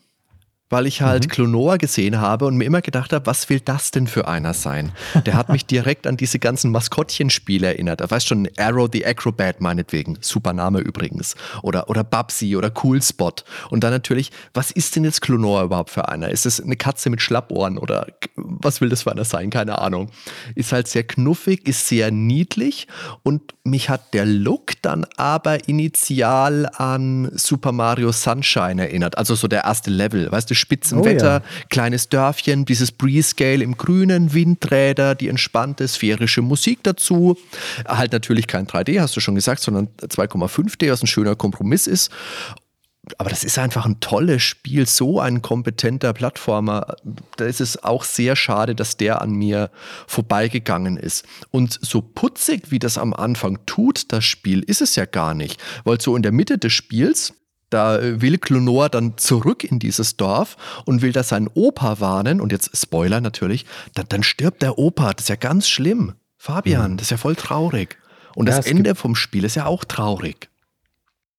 weil ich halt mhm. Klonoa gesehen habe und mir immer gedacht habe, was will das denn für einer sein? Der hat mich direkt an diese ganzen Maskottchenspiele erinnert. Weißt schon, Arrow the Acrobat meinetwegen, super Name übrigens. Oder, oder Babsy oder Cool Spot. Und dann natürlich, was ist denn jetzt Klonoa überhaupt für einer? Ist es eine Katze mit Schlappohren oder was will das für einer sein? Keine Ahnung. Ist halt sehr knuffig, ist sehr niedlich und mich hat der Look dann aber initial an Super Mario Sunshine erinnert. Also so der erste Level, weißt du, Spitzenwetter, oh, ja. kleines Dörfchen, dieses Breeze-Scale im Grünen, Windräder, die entspannte sphärische Musik dazu. Halt natürlich kein 3D, hast du schon gesagt, sondern 2,5D, was ein schöner Kompromiss ist aber das ist einfach ein tolles Spiel, so ein kompetenter Plattformer. Da ist es auch sehr schade, dass der an mir vorbeigegangen ist. Und so putzig, wie das am Anfang tut, das Spiel, ist es ja gar nicht. Weil so in der Mitte des Spiels da will Clonor dann zurück in dieses Dorf und will da seinen Opa warnen. Und jetzt Spoiler natürlich, dann, dann stirbt der Opa. Das ist ja ganz schlimm. Fabian, mhm. das ist ja voll traurig. Und ja, das Ende vom Spiel ist ja auch traurig.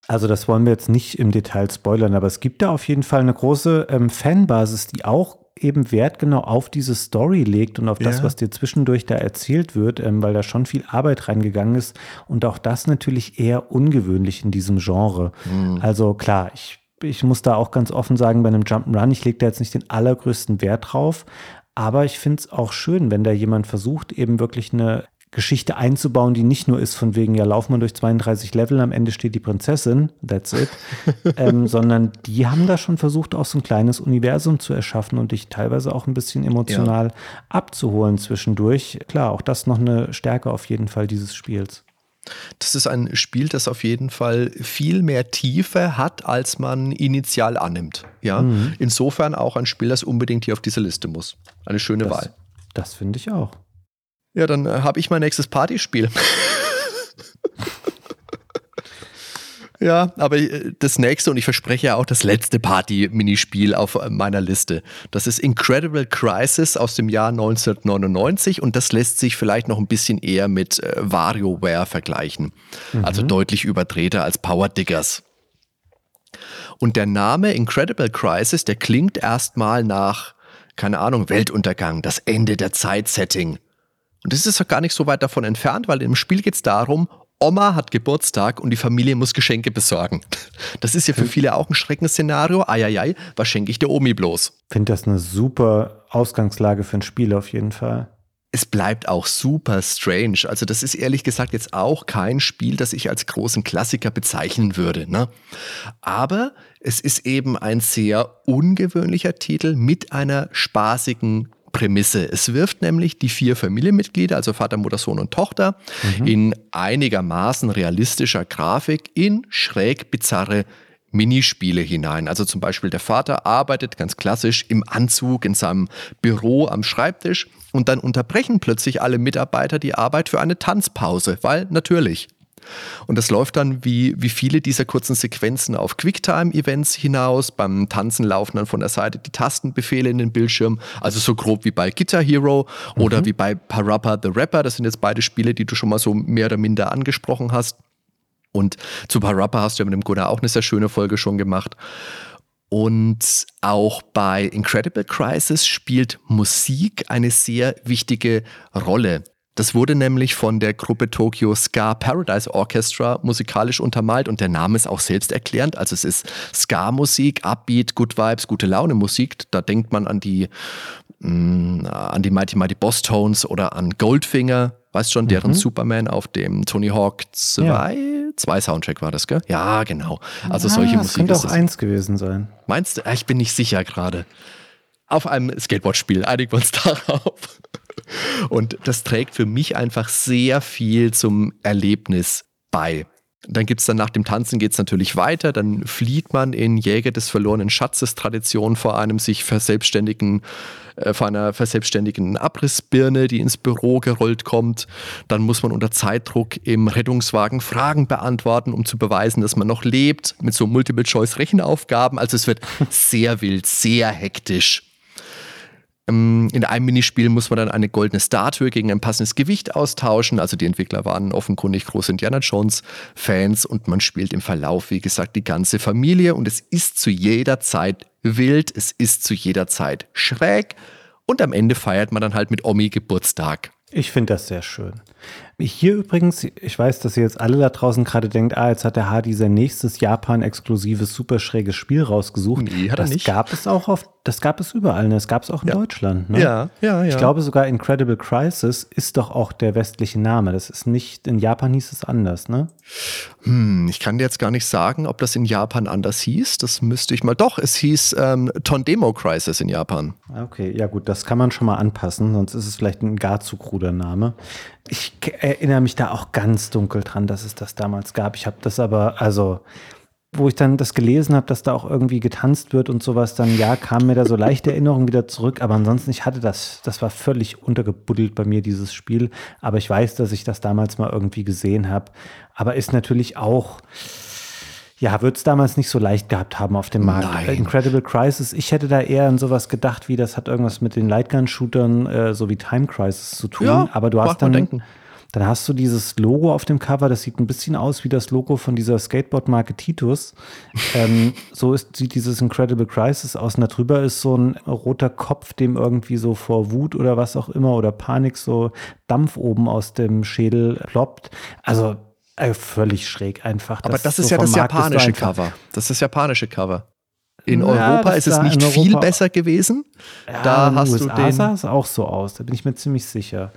Also das wollen wir jetzt nicht im Detail spoilern, aber es gibt da auf jeden Fall eine große ähm, Fanbasis, die auch eben Wert genau auf diese Story legt und auf ja. das, was dir zwischendurch da erzählt wird, ähm, weil da schon viel Arbeit reingegangen ist und auch das natürlich eher ungewöhnlich in diesem Genre. Mhm. Also klar, ich, ich muss da auch ganz offen sagen, bei einem Jump'n'Run, ich lege da jetzt nicht den allergrößten Wert drauf, aber ich finde es auch schön, wenn da jemand versucht, eben wirklich eine Geschichte einzubauen, die nicht nur ist von wegen, ja, lauf mal durch 32 Level, am Ende steht die Prinzessin, that's it, ähm, sondern die haben da schon versucht, auch so ein kleines Universum zu erschaffen und dich teilweise auch ein bisschen emotional ja. abzuholen zwischendurch. Klar, auch das noch eine Stärke auf jeden Fall dieses Spiels. Das ist ein Spiel, das auf jeden Fall viel mehr Tiefe hat, als man initial annimmt. Ja, mhm. insofern auch ein Spiel, das unbedingt hier auf diese Liste muss. Eine schöne das, Wahl. Das finde ich auch. Ja, dann äh, habe ich mein nächstes Partyspiel. Ja, aber äh, das nächste und ich verspreche ja auch das letzte Party-Minispiel auf äh, meiner Liste. Das ist Incredible Crisis aus dem Jahr 1999 und das lässt sich vielleicht noch ein bisschen eher mit äh, WarioWare vergleichen. Mhm. Also deutlich überdrehter als Power Diggers. Und der Name Incredible Crisis, der klingt erstmal nach, keine Ahnung, Weltuntergang, das Ende der Zeit-Setting. Und das ist doch gar nicht so weit davon entfernt, weil im Spiel geht es darum, Oma hat Geburtstag und die Familie muss Geschenke besorgen. Das ist ja für viele auch ein Schreckensszenario. Eieiei, was schenke ich der Omi bloß? Ich finde das eine super Ausgangslage für ein Spiel auf jeden Fall. Es bleibt auch super strange. Also das ist ehrlich gesagt jetzt auch kein Spiel, das ich als großen Klassiker bezeichnen würde. Ne? Aber es ist eben ein sehr ungewöhnlicher Titel mit einer spaßigen Prämisse. Es wirft nämlich die vier Familienmitglieder, also Vater, Mutter, Sohn und Tochter, mhm. in einigermaßen realistischer Grafik in schräg bizarre Minispiele hinein. Also zum Beispiel der Vater arbeitet ganz klassisch im Anzug in seinem Büro am Schreibtisch und dann unterbrechen plötzlich alle Mitarbeiter die Arbeit für eine Tanzpause, weil natürlich und das läuft dann wie, wie viele dieser kurzen Sequenzen auf Quicktime-Events hinaus. Beim Tanzen laufen dann von der Seite die Tastenbefehle in den Bildschirm. Also so grob wie bei Guitar Hero mhm. oder wie bei Parappa the Rapper. Das sind jetzt beide Spiele, die du schon mal so mehr oder minder angesprochen hast. Und zu Parappa hast du ja mit dem Gunnar auch eine sehr schöne Folge schon gemacht. Und auch bei Incredible Crisis spielt Musik eine sehr wichtige Rolle. Das wurde nämlich von der Gruppe Tokyo Ska Paradise Orchestra musikalisch untermalt und der Name ist auch selbsterklärend. Also es ist Ska-Musik, Upbeat, Good Vibes, gute Laune Musik. Da denkt man an die, mh, mm, an die Mighty Mighty Boss Tones oder an Goldfinger, weißt schon, deren mhm. Superman auf dem Tony Hawk 2, ja. 2 Soundtrack war das, gell? Ja, genau. Also ja, solche das Musik. Könnte auch eins gewesen sein. Meinst du? Ich bin nicht sicher gerade. Auf einem Skateboard-Spiel, einigen wir uns darauf. Und das trägt für mich einfach sehr viel zum Erlebnis bei. Dann gibt es dann nach dem Tanzen geht es natürlich weiter. Dann flieht man in Jäger des verlorenen Schatzes Tradition vor einem sich verselbstständigen, äh, vor einer verselbstständigen Abrissbirne, die ins Büro gerollt kommt. Dann muss man unter Zeitdruck im Rettungswagen Fragen beantworten, um zu beweisen, dass man noch lebt, mit so Multiple-Choice-Rechenaufgaben. Also es wird sehr wild, sehr hektisch. Ähm, in einem Minispiel muss man dann eine goldene Statue gegen ein passendes Gewicht austauschen. Also die Entwickler waren offenkundig große Indiana Jones-Fans und man spielt im Verlauf, wie gesagt, die ganze Familie und es ist zu jeder Zeit wild, es ist zu jeder Zeit schräg und am Ende feiert man dann halt mit Omi Geburtstag. Ich finde das sehr schön. Hier übrigens, ich weiß, dass ihr jetzt alle da draußen gerade denkt, ah, jetzt hat der Hardy sein nächstes Japan-exklusives, super schräges Spiel rausgesucht. Nee, hat das er nicht. gab es auch auf, das gab es überall, ne? das gab es auch in ja. Deutschland. Ne? Ja, ja, ja. Ich glaube sogar Incredible Crisis ist doch auch der westliche Name. Das ist nicht, in Japan hieß es anders, ne? Hm, ich kann dir jetzt gar nicht sagen, ob das in Japan anders hieß. Das müsste ich mal. Doch, es hieß ähm, Tondemo Crisis in Japan. Okay, ja gut, das kann man schon mal anpassen, sonst ist es vielleicht ein gar zu kruder Name. Ich erinnere mich da auch ganz dunkel dran, dass es das damals gab. Ich habe das aber, also, wo ich dann das gelesen habe, dass da auch irgendwie getanzt wird und sowas, dann ja, kam mir da so leichte Erinnerungen wieder zurück. Aber ansonsten, ich hatte das, das war völlig untergebuddelt bei mir, dieses Spiel. Aber ich weiß, dass ich das damals mal irgendwie gesehen habe. Aber ist natürlich auch ja, wird es damals nicht so leicht gehabt haben auf dem Markt. Nein. Incredible Crisis, ich hätte da eher an sowas gedacht, wie das hat irgendwas mit den Lightgun-Shootern äh, so wie Time Crisis zu tun. Ja, aber du hast dann, dann hast du dieses Logo auf dem Cover, das sieht ein bisschen aus wie das Logo von dieser Skateboard-Marke Titus. ähm, so ist, sieht dieses Incredible Crisis aus. Und da drüber ist so ein roter Kopf, dem irgendwie so vor Wut oder was auch immer oder Panik so Dampf oben aus dem Schädel ploppt. Also äh, völlig schräg einfach. Aber das ist so ja das japanische Cover. Das ist das japanische Cover. In ja, Europa ist es nicht viel besser gewesen. Ja, da hast USA du den sah es auch so aus, da bin ich mir ziemlich sicher.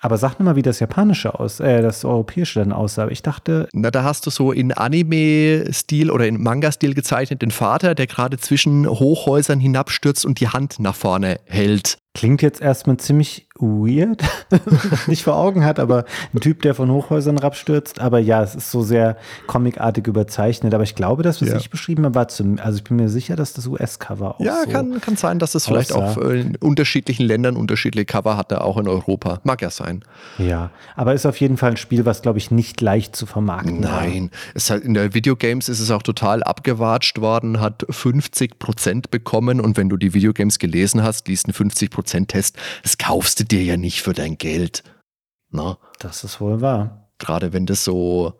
Aber sag mal, wie das japanische aus, äh, das europäische dann aussah. Ich dachte. Na, da hast du so in Anime-Stil oder in Manga-Stil gezeichnet den Vater, der gerade zwischen Hochhäusern hinabstürzt und die Hand nach vorne hält. Klingt jetzt erstmal ziemlich weird, nicht vor Augen hat, aber ein Typ, der von Hochhäusern abstürzt. Aber ja, es ist so sehr comicartig überzeichnet. Aber ich glaube, das, was ja. ich beschrieben habe, war zum, also ich bin mir sicher, dass das US-Cover auch Ja, so kann, kann sein, dass es vielleicht auch in unterschiedlichen Ländern unterschiedliche Cover hatte, auch in Europa. Mag ja sein. Ja, aber ist auf jeden Fall ein Spiel, was, glaube ich, nicht leicht zu vermarkten Nein, es halt in der Videogames ist es auch total abgewatscht worden, hat 50 Prozent bekommen und wenn du die Videogames gelesen hast, liest ein 50 Prozent Test, das kaufst du dir ja nicht für dein Geld. Na? Das ist wohl wahr. Gerade wenn du so,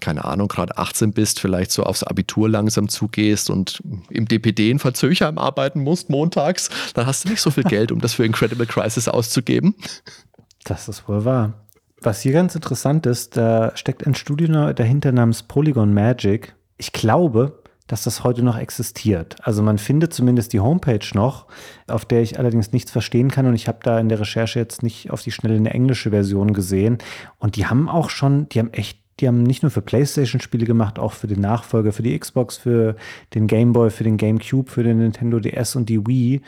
keine Ahnung, gerade 18 bist, vielleicht so aufs Abitur langsam zugehst und im DPD in Verzöchern arbeiten musst montags, dann hast du nicht so viel Geld, um das für Incredible Crisis auszugeben. Das ist wohl wahr. Was hier ganz interessant ist, da steckt ein Studio dahinter namens Polygon Magic. Ich glaube, dass das heute noch existiert. Also man findet zumindest die Homepage noch, auf der ich allerdings nichts verstehen kann und ich habe da in der Recherche jetzt nicht auf die Schnelle eine englische Version gesehen und die haben auch schon, die haben echt die haben nicht nur für PlayStation-Spiele gemacht, auch für den Nachfolger, für die Xbox, für den Game Boy, für den GameCube, für den Nintendo DS und die Wii.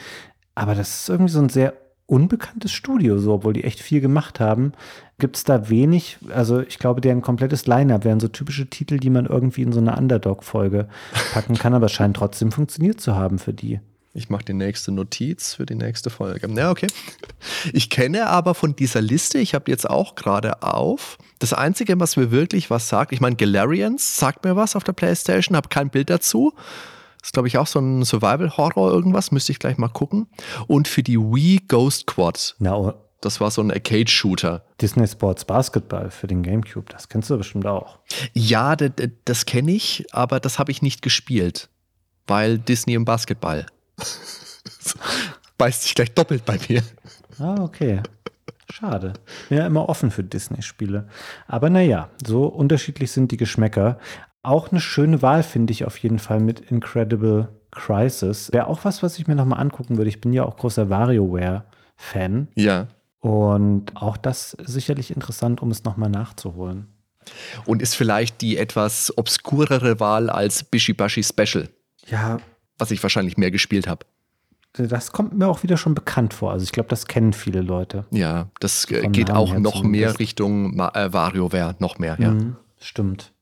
Aber das ist irgendwie so ein sehr unbekanntes Studio, so, obwohl die echt viel gemacht haben, gibt es da wenig, also ich glaube, deren komplettes Line-Up wären so typische Titel, die man irgendwie in so eine Underdog-Folge packen kann, aber scheint trotzdem funktioniert zu haben für die. Ich mache die nächste Notiz für die nächste Folge. Ja, okay. Ich kenne aber von dieser Liste, ich habe jetzt auch gerade auf, das Einzige, was mir wirklich was sagt, ich meine, Galarians sagt mir was auf der Playstation, habe kein Bild dazu. Das ist, glaube ich, auch so ein Survival-Horror irgendwas. Müsste ich gleich mal gucken. Und für die Wii Ghost Quad. Na, oh. das war so ein Arcade-Shooter. Disney Sports Basketball für den GameCube. Das kennst du bestimmt auch. Ja, das, das kenne ich, aber das habe ich nicht gespielt. Weil Disney im Basketball. Beißt sich gleich doppelt bei mir. Ah, okay. Schade. Bin ja immer offen für Disney-Spiele. Aber naja, so unterschiedlich sind die Geschmäcker. Auch eine schöne Wahl finde ich auf jeden Fall mit Incredible Crisis. Wäre auch was, was ich mir nochmal angucken würde. Ich bin ja auch großer WarioWare-Fan. Ja. Und auch das sicherlich interessant, um es nochmal nachzuholen. Und ist vielleicht die etwas obskurere Wahl als Bishibashi Special. Ja. Was ich wahrscheinlich mehr gespielt habe. Das kommt mir auch wieder schon bekannt vor. Also ich glaube, das kennen viele Leute. Ja, das geht Namen auch noch mehr Richtung äh, WarioWare, noch mehr, ja. Mhm, stimmt.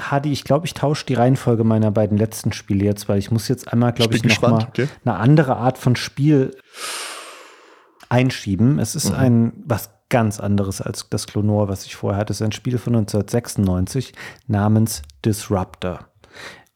Hadi, ich glaube, ich tausche die Reihenfolge meiner beiden letzten Spiele jetzt, weil ich muss jetzt einmal, glaube ich, noch mal okay. eine andere Art von Spiel einschieben. Es ist mhm. ein was ganz anderes als das Clonor, was ich vorher hatte. Es ist ein Spiel von 1996 namens Disruptor.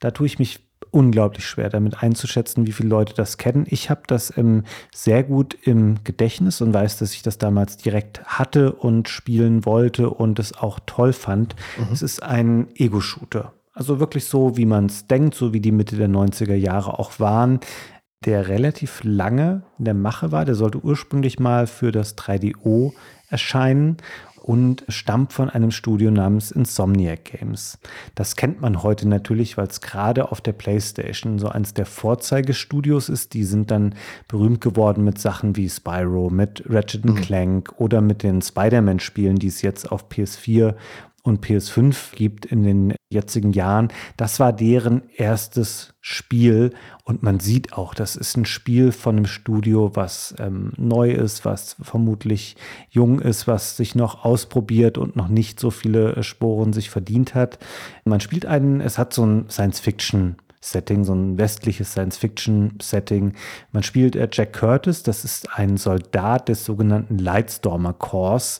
Da tue ich mich unglaublich schwer damit einzuschätzen, wie viele Leute das kennen. Ich habe das ähm, sehr gut im Gedächtnis und weiß, dass ich das damals direkt hatte und spielen wollte und es auch toll fand. Mhm. Es ist ein Ego-Shooter. Also wirklich so, wie man es denkt, so wie die Mitte der 90er Jahre auch waren der relativ lange in der Mache war. Der sollte ursprünglich mal für das 3DO erscheinen und stammt von einem Studio namens Insomniac Games. Das kennt man heute natürlich, weil es gerade auf der PlayStation so eines der Vorzeigestudios ist. Die sind dann berühmt geworden mit Sachen wie Spyro, mit Ratchet mhm. Clank oder mit den Spider-Man-Spielen, die es jetzt auf PS4 und PS5 gibt in den jetzigen Jahren. Das war deren erstes Spiel und man sieht auch, das ist ein Spiel von einem Studio, was ähm, neu ist, was vermutlich jung ist, was sich noch ausprobiert und noch nicht so viele äh, Sporen sich verdient hat. Man spielt einen, es hat so ein Science-Fiction Setting, so ein westliches Science-Fiction-Setting. Man spielt äh, Jack Curtis, das ist ein Soldat des sogenannten Lightstormer Corps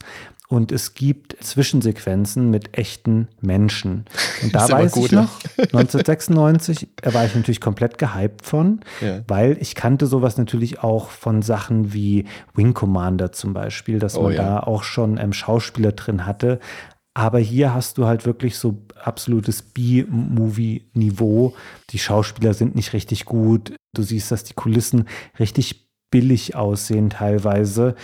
und es gibt Zwischensequenzen mit echten Menschen. Und da weiß gut, ich noch, 1996, da war ich natürlich komplett gehypt von, ja. weil ich kannte sowas natürlich auch von Sachen wie Wing Commander zum Beispiel, dass oh, man ja. da auch schon ähm, Schauspieler drin hatte. Aber hier hast du halt wirklich so absolutes B-Movie-Niveau. Die Schauspieler sind nicht richtig gut. Du siehst, dass die Kulissen richtig billig aussehen teilweise.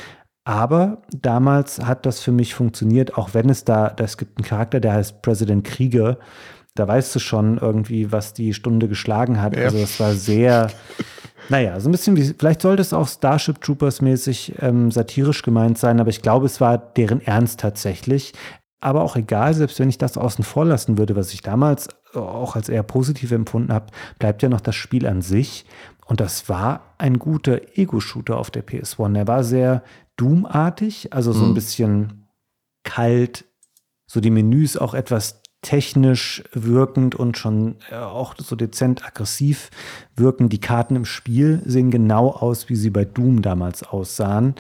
Aber damals hat das für mich funktioniert, auch wenn es da, es gibt einen Charakter, der heißt President Krieger. Da weißt du schon irgendwie, was die Stunde geschlagen hat. Ja. Also es war sehr, naja, so ein bisschen wie, vielleicht sollte es auch Starship Troopers mäßig ähm, satirisch gemeint sein, aber ich glaube, es war deren Ernst tatsächlich. aber auch egal, selbst wenn ich das außen vor lassen würde, was ich damals auch als eher positiv empfunden habe, bleibt ja noch das Spiel an sich. Und das war ein guter Ego-Shooter auf der PS1. Der war sehr Doom-artig, also so ein mhm. bisschen kalt, so die Menüs auch etwas technisch wirkend und schon äh, auch so dezent aggressiv wirken. Die Karten im Spiel sehen genau aus, wie sie bei Doom damals aussahen.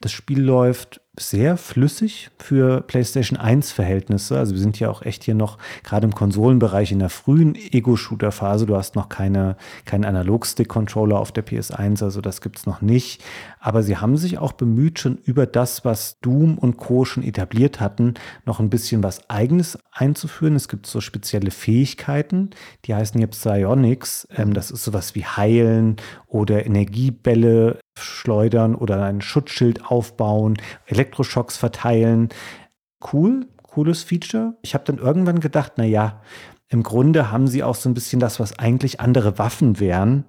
Das Spiel läuft sehr flüssig für PlayStation 1 Verhältnisse. Also wir sind ja auch echt hier noch gerade im Konsolenbereich in der frühen Ego-Shooter-Phase. Du hast noch keine, keinen Analog-Stick-Controller auf der PS1, also das gibt es noch nicht. Aber sie haben sich auch bemüht, schon über das, was Doom und Co. schon etabliert hatten, noch ein bisschen was Eigenes einzuführen. Es gibt so spezielle Fähigkeiten, die heißen jetzt Psionics. Ähm, das ist sowas wie Heilen oder Energiebälle schleudern oder ein Schutzschild aufbauen, Elektroschocks verteilen. Cool, cooles Feature. Ich habe dann irgendwann gedacht, na ja, im Grunde haben sie auch so ein bisschen das, was eigentlich andere Waffen wären,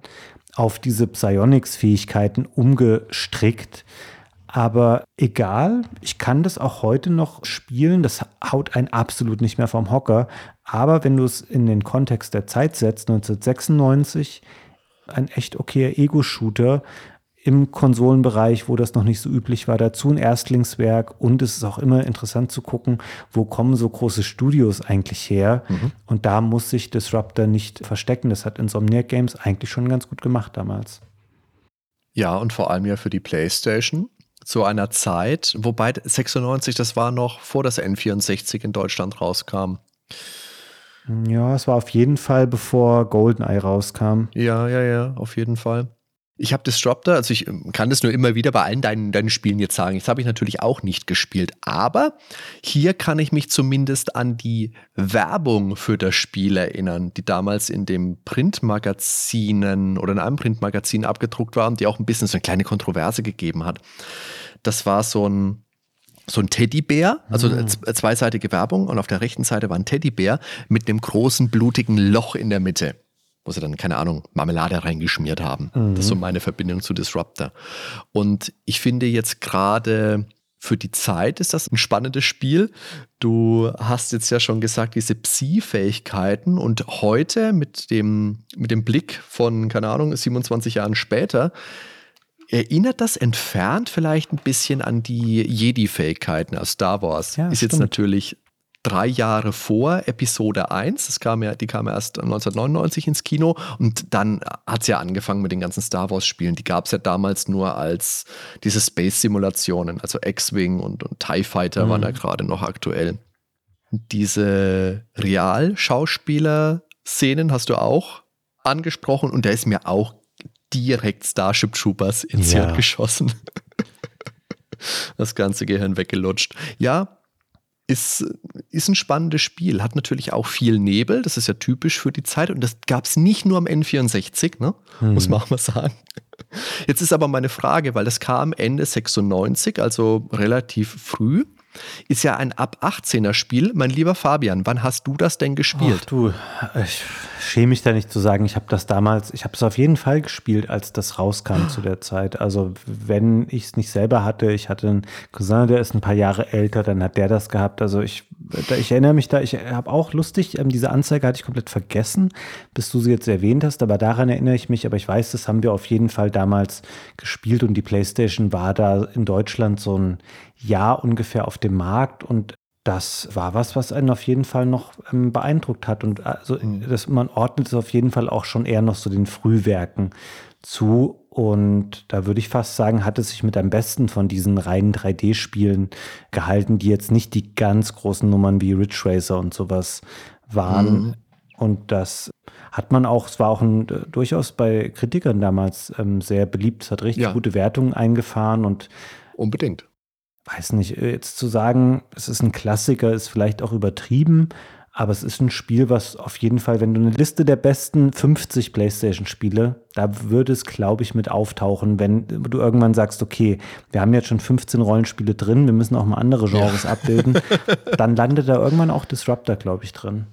auf diese Psionics-Fähigkeiten umgestrickt. Aber egal, ich kann das auch heute noch spielen. Das haut einen absolut nicht mehr vom Hocker. Aber wenn du es in den Kontext der Zeit setzt, 1996, ein echt okayer Ego-Shooter, im Konsolenbereich, wo das noch nicht so üblich war, dazu ein Erstlingswerk und es ist auch immer interessant zu gucken, wo kommen so große Studios eigentlich her mhm. und da muss sich Disruptor nicht verstecken. Das hat Insomniac Games eigentlich schon ganz gut gemacht damals. Ja, und vor allem ja für die PlayStation zu einer Zeit, wobei 96, das war noch vor das N64 in Deutschland rauskam. Ja, es war auf jeden Fall bevor GoldenEye rauskam. Ja, ja, ja, auf jeden Fall. Ich habe Disruptor, also ich ähm, kann das nur immer wieder bei allen deinen, deinen Spielen jetzt sagen. Jetzt habe ich natürlich auch nicht gespielt, aber hier kann ich mich zumindest an die Werbung für das Spiel erinnern, die damals in dem Printmagazinen oder in einem Printmagazin abgedruckt war und die auch ein bisschen so eine kleine Kontroverse gegeben hat. Das war so ein, so ein Teddybär, also mhm. zweiseitige Werbung und auf der rechten Seite war ein Teddybär mit einem großen blutigen Loch in der Mitte wo sie dann, keine Ahnung, Marmelade reingeschmiert haben. Mhm. Das ist so meine Verbindung zu Disruptor. Und ich finde jetzt gerade für die Zeit ist das ein spannendes Spiel. Du hast jetzt ja schon gesagt, diese Psi-Fähigkeiten und heute mit dem, mit dem Blick von, keine Ahnung, 27 Jahren später, erinnert das entfernt vielleicht ein bisschen an die Jedi-Fähigkeiten aus Star Wars. Ja, ist stimmt. jetzt natürlich drei Jahre vor Episode 1. Das kam ja, die kam erst 1999 ins Kino und dann hat es ja angefangen mit den ganzen Star Wars-Spielen. Die gab es ja damals nur als diese Space-Simulationen, also X-Wing und, und TIE Fighter mhm. waren da gerade noch aktuell. Diese Real-Schauspieler-Szenen hast du auch angesprochen und da ist mir auch direkt Starship Troopers ins ja. Hirn geschossen. das ganze Gehirn weggelutscht. Ja, ist, ist ein spannendes Spiel. Hat natürlich auch viel Nebel, das ist ja typisch für die Zeit. Und das gab es nicht nur am N64, ne? Hm. muss man auch mal sagen. Jetzt ist aber meine Frage, weil das kam Ende 96, also relativ früh. Ist ja ein ab 18er Spiel. Mein lieber Fabian, wann hast du das denn gespielt? Ach du, ich schäme mich da nicht zu sagen, ich habe das damals, ich habe es auf jeden Fall gespielt, als das rauskam zu der Zeit. Also wenn ich es nicht selber hatte, ich hatte einen Cousin, der ist ein paar Jahre älter, dann hat der das gehabt. Also ich, ich erinnere mich da, ich habe auch lustig, ähm, diese Anzeige hatte ich komplett vergessen, bis du sie jetzt erwähnt hast, aber daran erinnere ich mich, aber ich weiß, das haben wir auf jeden Fall damals gespielt und die Playstation war da in Deutschland so ein Jahr ungefähr auf dem Markt und das war was, was einen auf jeden Fall noch ähm, beeindruckt hat. Und also das, man ordnet es auf jeden Fall auch schon eher noch so den Frühwerken zu. Und da würde ich fast sagen, hat es sich mit am besten von diesen reinen 3D-Spielen gehalten, die jetzt nicht die ganz großen Nummern wie Ridge Racer und sowas waren. Mhm. Und das hat man auch, es war auch ein, äh, durchaus bei Kritikern damals ähm, sehr beliebt. Es hat richtig ja. gute Wertungen eingefahren und unbedingt weiß nicht, äh, jetzt zu sagen, es ist ein Klassiker, ist vielleicht auch übertrieben, aber es ist ein Spiel, was auf jeden Fall, wenn du eine Liste der besten 50 PlayStation-Spiele, da würde es, glaube ich, mit auftauchen, wenn du irgendwann sagst, okay, wir haben jetzt schon 15 Rollenspiele drin, wir müssen auch mal andere Genres ja. abbilden, dann landet da irgendwann auch Disruptor, glaube ich, drin.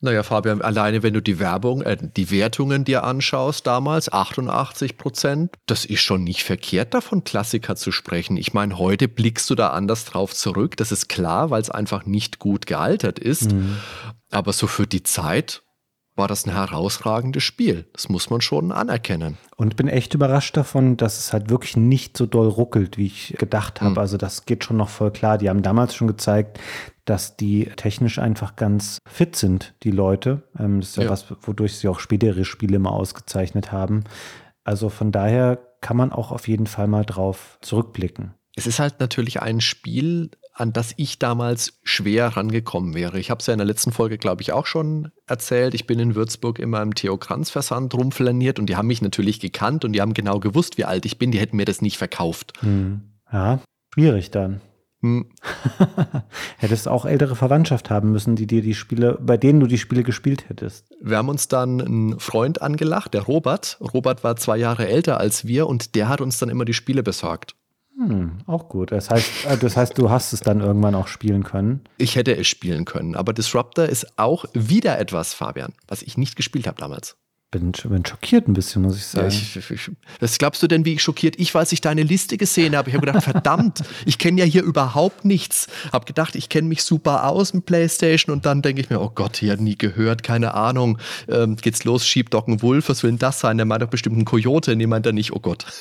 Naja, Fabian, alleine wenn du die Werbung, äh, die Wertungen dir anschaust damals, 88 Prozent, das ist schon nicht verkehrt, davon Klassiker zu sprechen. Ich meine, heute blickst du da anders drauf zurück, das ist klar, weil es einfach nicht gut gealtert ist. Mhm. Aber so für die Zeit war das ein herausragendes Spiel. Das muss man schon anerkennen. Und bin echt überrascht davon, dass es halt wirklich nicht so doll ruckelt, wie ich gedacht habe. Mhm. Also das geht schon noch voll klar. Die haben damals schon gezeigt, dass die technisch einfach ganz fit sind, die Leute. Ähm, das ist ja, ja, was, wodurch sie auch spätere Spiele immer ausgezeichnet haben. Also von daher kann man auch auf jeden Fall mal drauf zurückblicken. Es ist halt natürlich ein Spiel, an das ich damals schwer rangekommen wäre. Ich habe es ja in der letzten Folge, glaube ich, auch schon erzählt. Ich bin in Würzburg immer im Theo Kranz Versand rumflaniert und die haben mich natürlich gekannt und die haben genau gewusst, wie alt ich bin. Die hätten mir das nicht verkauft. Hm. Ja, schwierig dann. Hm. Hättest auch ältere Verwandtschaft haben müssen, die dir die Spiele, bei denen du die Spiele gespielt hättest. Wir haben uns dann einen Freund angelacht, der Robert. Robert war zwei Jahre älter als wir und der hat uns dann immer die Spiele besorgt. Hm, auch gut. Das heißt, äh, das heißt, du hast es dann irgendwann auch spielen können. Ich hätte es spielen können, aber Disruptor ist auch wieder etwas, Fabian, was ich nicht gespielt habe damals. Bin, bin schockiert ein bisschen, muss ich sagen. Ja, ich, was glaubst du denn, wie ich schockiert ich, als ich deine Liste gesehen habe? Ich habe gedacht, verdammt, ich kenne ja hier überhaupt nichts. Habe gedacht, ich kenne mich super aus mit PlayStation und dann denke ich mir, oh Gott, hier nie gehört, keine Ahnung. Ähm, geht's los, Sheepdog ein Wolf, was will denn das sein? Der meint doch bestimmt einen Coyote, nee, meint er nicht, oh Gott.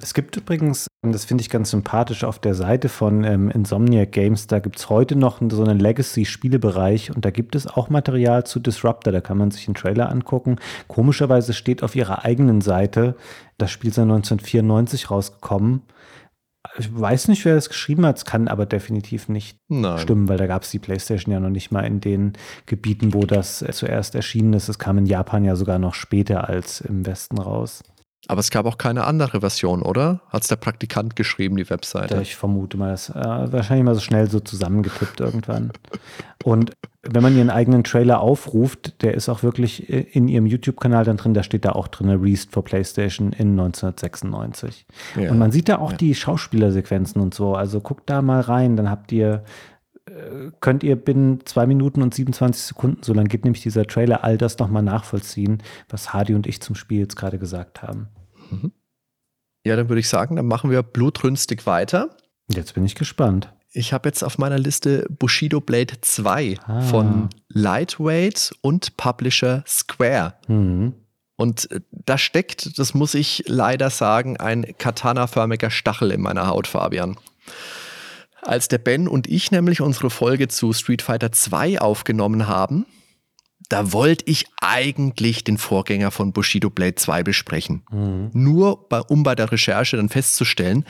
Es gibt übrigens, und das finde ich ganz sympathisch, auf der Seite von ähm, Insomniac Games, da gibt es heute noch so einen Legacy-Spielebereich und da gibt es auch Material zu Disruptor, da kann man sich einen Trailer angucken. Komischerweise steht auf ihrer eigenen Seite, das Spiel ist 1994 rausgekommen. Ich weiß nicht, wer das geschrieben hat, es kann aber definitiv nicht Nein. stimmen, weil da gab es die PlayStation ja noch nicht mal in den Gebieten, wo das zuerst erschienen ist. Es kam in Japan ja sogar noch später als im Westen raus. Aber es gab auch keine andere Version, oder? Hat es der Praktikant geschrieben, die Webseite? Ich vermute mal, das äh, wahrscheinlich mal so schnell so zusammengetippt irgendwann. Und wenn man ihren eigenen Trailer aufruft, der ist auch wirklich in ihrem YouTube-Kanal dann drin, da steht da auch drin, Released for PlayStation in 1996. Ja. Und man sieht da auch ja. die Schauspielersequenzen und so. Also guckt da mal rein, dann habt ihr äh, könnt ihr binnen zwei Minuten und 27 Sekunden, so lange geht nämlich dieser Trailer, all das nochmal nachvollziehen, was Hardy und ich zum Spiel jetzt gerade gesagt haben. Mhm. Ja, dann würde ich sagen, dann machen wir blutrünstig weiter. Jetzt bin ich gespannt. Ich habe jetzt auf meiner Liste Bushido Blade 2 ah. von Lightweight und Publisher Square. Mhm. Und äh, da steckt, das muss ich leider sagen, ein Katana-förmiger Stachel in meiner Haut, Fabian. Als der Ben und ich nämlich unsere Folge zu Street Fighter 2 aufgenommen haben, da wollte ich eigentlich den Vorgänger von Bushido Blade 2 besprechen. Mhm. Nur bei, um bei der Recherche dann festzustellen,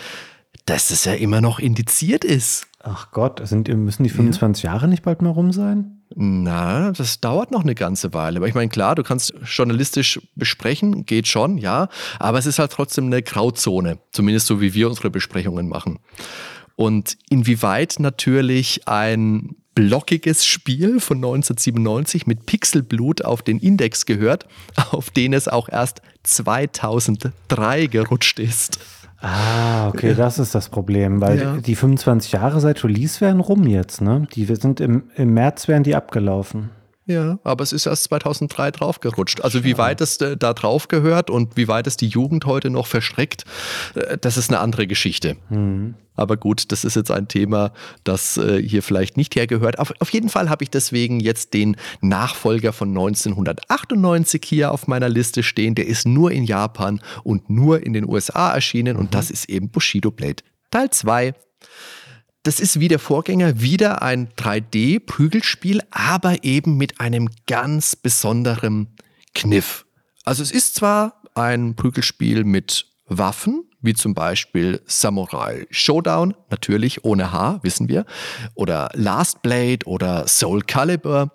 dass es ja immer noch indiziert ist. Ach Gott, sind, müssen die 25 ja. Jahre nicht bald mal rum sein? Na, das dauert noch eine ganze Weile. Aber ich meine, klar, du kannst journalistisch besprechen, geht schon, ja. Aber es ist halt trotzdem eine Grauzone. Zumindest so, wie wir unsere Besprechungen machen. Und inwieweit natürlich ein blockiges Spiel von 1997 mit Pixelblut auf den Index gehört, auf den es auch erst 2003 gerutscht ist. Ah, okay, das ist das Problem, weil ja. die 25 Jahre seit Release wären rum jetzt, ne? Die sind im, im März wären die abgelaufen. Ja, aber es ist erst 2003 draufgerutscht. Also wie weit es äh, da drauf gehört und wie weit es die Jugend heute noch verstreckt, äh, das ist eine andere Geschichte. Mhm. Aber gut, das ist jetzt ein Thema, das äh, hier vielleicht nicht hergehört. Auf, auf jeden Fall habe ich deswegen jetzt den Nachfolger von 1998 hier auf meiner Liste stehen. Der ist nur in Japan und nur in den USA erschienen mhm. und das ist eben Bushido Blade Teil 2. Das ist wie der Vorgänger wieder ein 3D-Prügelspiel, aber eben mit einem ganz besonderen Kniff. Also es ist zwar ein Prügelspiel mit Waffen, wie zum Beispiel Samurai Showdown, natürlich ohne H, wissen wir, oder Last Blade oder Soul Calibur.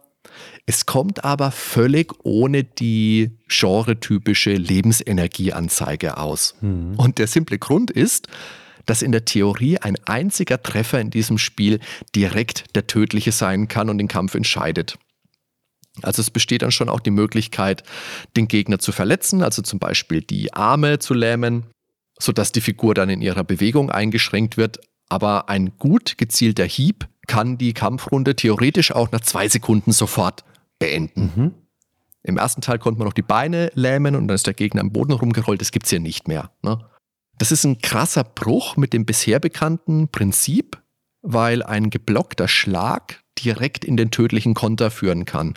Es kommt aber völlig ohne die genre-typische Lebensenergieanzeige aus. Mhm. Und der simple Grund ist, dass in der Theorie ein einziger Treffer in diesem Spiel direkt der tödliche sein kann und den Kampf entscheidet. Also es besteht dann schon auch die Möglichkeit, den Gegner zu verletzen, also zum Beispiel die Arme zu lähmen, sodass die Figur dann in ihrer Bewegung eingeschränkt wird. Aber ein gut gezielter Hieb kann die Kampfrunde theoretisch auch nach zwei Sekunden sofort beenden. Mhm. Im ersten Teil konnte man noch die Beine lähmen und dann ist der Gegner am Boden rumgerollt. Das gibt es hier nicht mehr. Ne? Das ist ein krasser Bruch mit dem bisher bekannten Prinzip, weil ein geblockter Schlag direkt in den tödlichen Konter führen kann.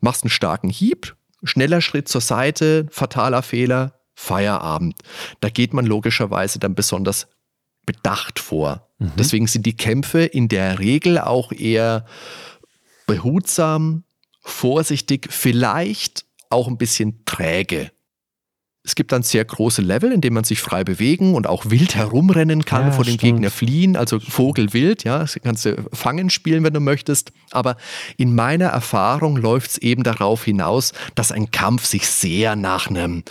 Machst einen starken Hieb, schneller Schritt zur Seite, fataler Fehler, Feierabend. Da geht man logischerweise dann besonders bedacht vor. Mhm. Deswegen sind die Kämpfe in der Regel auch eher behutsam, vorsichtig, vielleicht auch ein bisschen träge. Es gibt dann sehr große Level, in denen man sich frei bewegen und auch wild herumrennen kann, ja, vor dem Gegner fliehen, also Vogelwild, ja, das kannst du fangen spielen, wenn du möchtest. Aber in meiner Erfahrung läuft es eben darauf hinaus, dass ein Kampf sich sehr nach einem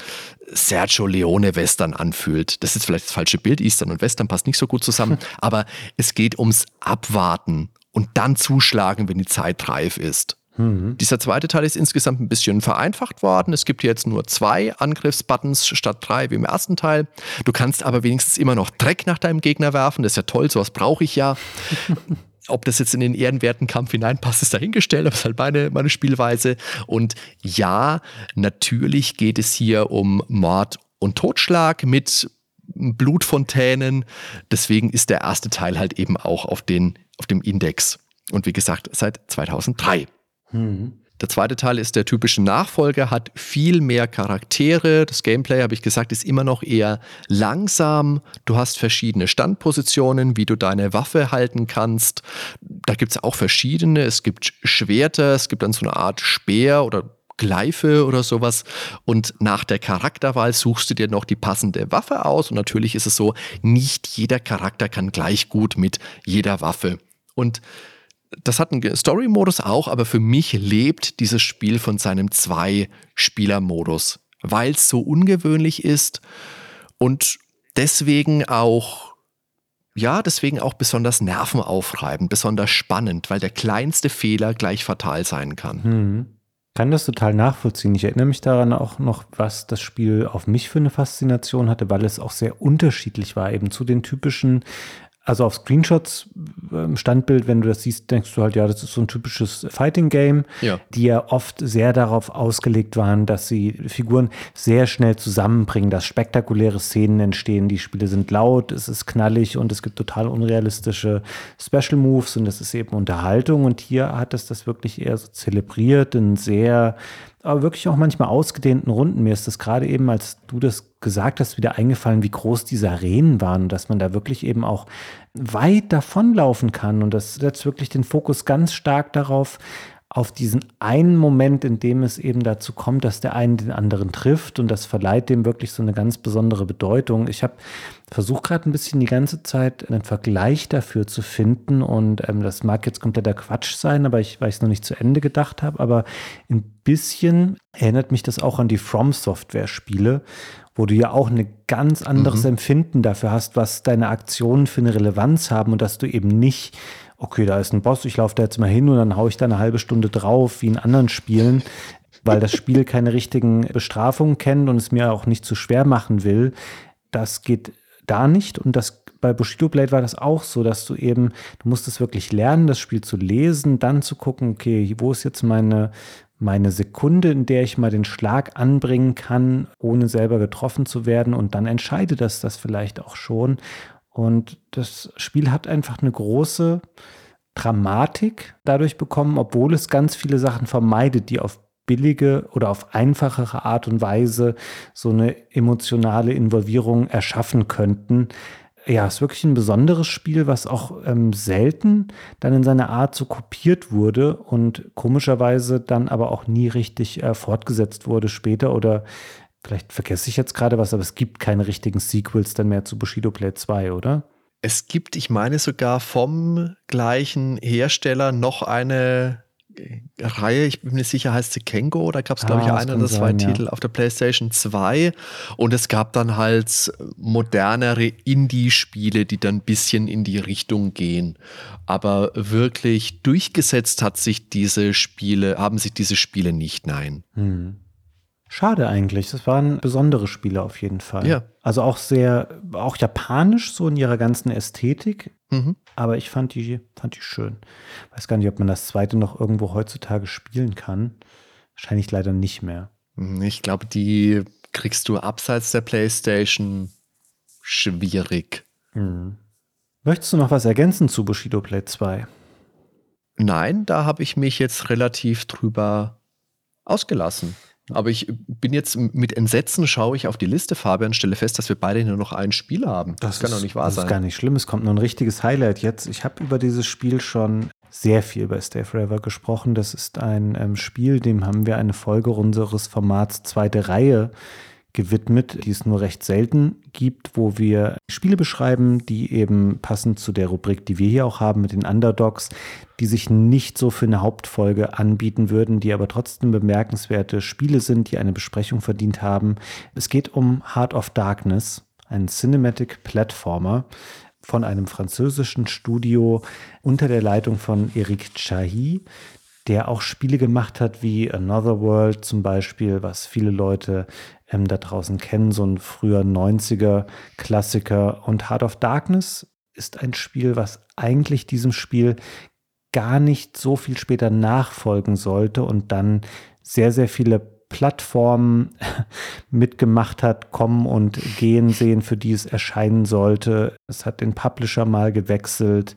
Sergio Leone Western anfühlt. Das ist vielleicht das falsche Bild, Eastern und Western passt nicht so gut zusammen, aber es geht ums Abwarten und dann zuschlagen, wenn die Zeit reif ist. Mhm. Dieser zweite Teil ist insgesamt ein bisschen vereinfacht worden. Es gibt jetzt nur zwei Angriffsbuttons statt drei wie im ersten Teil. Du kannst aber wenigstens immer noch Dreck nach deinem Gegner werfen. Das ist ja toll, sowas brauche ich ja. Ob das jetzt in den ehrenwerten Kampf hineinpasst, ist dahingestellt, aber es ist halt meine, meine Spielweise. Und ja, natürlich geht es hier um Mord und Totschlag mit Blutfontänen. Deswegen ist der erste Teil halt eben auch auf, den, auf dem Index. Und wie gesagt, seit 2003. Mhm. Der zweite Teil ist der typische Nachfolger, hat viel mehr Charaktere. Das Gameplay, habe ich gesagt, ist immer noch eher langsam. Du hast verschiedene Standpositionen, wie du deine Waffe halten kannst. Da gibt es auch verschiedene. Es gibt Schwerter, es gibt dann so eine Art Speer oder Gleife oder sowas. Und nach der Charakterwahl suchst du dir noch die passende Waffe aus. Und natürlich ist es so, nicht jeder Charakter kann gleich gut mit jeder Waffe. Und das hat einen Story-Modus auch, aber für mich lebt dieses Spiel von seinem Zwei-Spieler-Modus, weil es so ungewöhnlich ist und deswegen auch, ja, deswegen auch besonders nervenaufreibend, besonders spannend, weil der kleinste Fehler gleich fatal sein kann. Hm. Kann das total nachvollziehen. Ich erinnere mich daran auch noch, was das Spiel auf mich für eine Faszination hatte, weil es auch sehr unterschiedlich war, eben zu den typischen also auf Screenshots im ähm, Standbild, wenn du das siehst, denkst du halt, ja, das ist so ein typisches Fighting-Game, ja. die ja oft sehr darauf ausgelegt waren, dass sie Figuren sehr schnell zusammenbringen, dass spektakuläre Szenen entstehen. Die Spiele sind laut, es ist knallig und es gibt total unrealistische Special Moves und es ist eben Unterhaltung. Und hier hat es das wirklich eher so zelebriert, in sehr aber wirklich auch manchmal ausgedehnten Runden. Mir ist das gerade eben, als du das gesagt hast, wieder eingefallen, wie groß diese Arenen waren und dass man da wirklich eben auch weit davonlaufen kann. Und das setzt wirklich den Fokus ganz stark darauf, auf diesen einen Moment, in dem es eben dazu kommt, dass der einen den anderen trifft und das verleiht dem wirklich so eine ganz besondere Bedeutung. Ich habe versucht gerade ein bisschen die ganze Zeit einen Vergleich dafür zu finden und ähm, das mag jetzt kompletter Quatsch sein, aber ich, weil ich es noch nicht zu Ende gedacht habe, aber ein bisschen erinnert mich das auch an die From Software Spiele, wo du ja auch ein ganz anderes mhm. Empfinden dafür hast, was deine Aktionen für eine Relevanz haben und dass du eben nicht okay, da ist ein Boss, ich laufe da jetzt mal hin und dann haue ich da eine halbe Stunde drauf, wie in anderen Spielen, weil das Spiel keine richtigen Bestrafungen kennt und es mir auch nicht zu schwer machen will. Das geht da nicht und das bei Bushido Blade war das auch so, dass du eben, du musstest wirklich lernen, das Spiel zu lesen, dann zu gucken, okay, wo ist jetzt meine, meine Sekunde, in der ich mal den Schlag anbringen kann, ohne selber getroffen zu werden und dann entscheidet das das vielleicht auch schon. Und das Spiel hat einfach eine große Dramatik dadurch bekommen, obwohl es ganz viele Sachen vermeidet, die auf billige oder auf einfachere Art und Weise so eine emotionale Involvierung erschaffen könnten. Ja, es ist wirklich ein besonderes Spiel, was auch ähm, selten dann in seiner Art so kopiert wurde und komischerweise dann aber auch nie richtig äh, fortgesetzt wurde später oder Vielleicht vergesse ich jetzt gerade was, aber es gibt keine richtigen Sequels dann mehr zu Bushido Play 2, oder? Es gibt, ich meine sogar vom gleichen Hersteller noch eine Reihe, ich bin mir sicher, heißt sie Kengo, da gab es, glaube ah, ich, einen oder zwei sein, Titel ja. auf der PlayStation 2 und es gab dann halt modernere Indie-Spiele, die dann ein bisschen in die Richtung gehen. Aber wirklich durchgesetzt hat sich diese Spiele, haben sich diese Spiele nicht, nein. Hm. Schade eigentlich. Das waren besondere Spiele auf jeden Fall. Ja. Also auch sehr, auch japanisch so in ihrer ganzen Ästhetik. Mhm. Aber ich fand die, fand die schön. Weiß gar nicht, ob man das zweite noch irgendwo heutzutage spielen kann. Wahrscheinlich leider nicht mehr. Hm, ich glaube, die kriegst du abseits der PlayStation schwierig. Mhm. Möchtest du noch was ergänzen zu Bushido Play 2? Nein, da habe ich mich jetzt relativ drüber ausgelassen. Aber ich bin jetzt mit Entsetzen schaue ich auf die Liste, Fabian, stelle fest, dass wir beide nur noch ein Spiel haben. Das, das kann ist, doch nicht wahr das sein. Das ist gar nicht schlimm. Es kommt nur ein richtiges Highlight jetzt. Ich habe über dieses Spiel schon sehr viel bei Stay Forever gesprochen. Das ist ein ähm, Spiel, dem haben wir eine Folge unseres Formats zweite Reihe gewidmet, die es nur recht selten gibt, wo wir Spiele beschreiben, die eben passend zu der Rubrik, die wir hier auch haben mit den Underdogs, die sich nicht so für eine Hauptfolge anbieten würden, die aber trotzdem bemerkenswerte Spiele sind, die eine Besprechung verdient haben. Es geht um Heart of Darkness, ein Cinematic Platformer von einem französischen Studio unter der Leitung von Eric Chahi, der auch Spiele gemacht hat wie Another World zum Beispiel, was viele Leute ähm, da draußen kennen, so ein früher 90er Klassiker. Und Heart of Darkness ist ein Spiel, was eigentlich diesem Spiel gar nicht so viel später nachfolgen sollte und dann sehr, sehr viele Plattformen mitgemacht hat, kommen und gehen sehen, für die es erscheinen sollte. Es hat den Publisher mal gewechselt.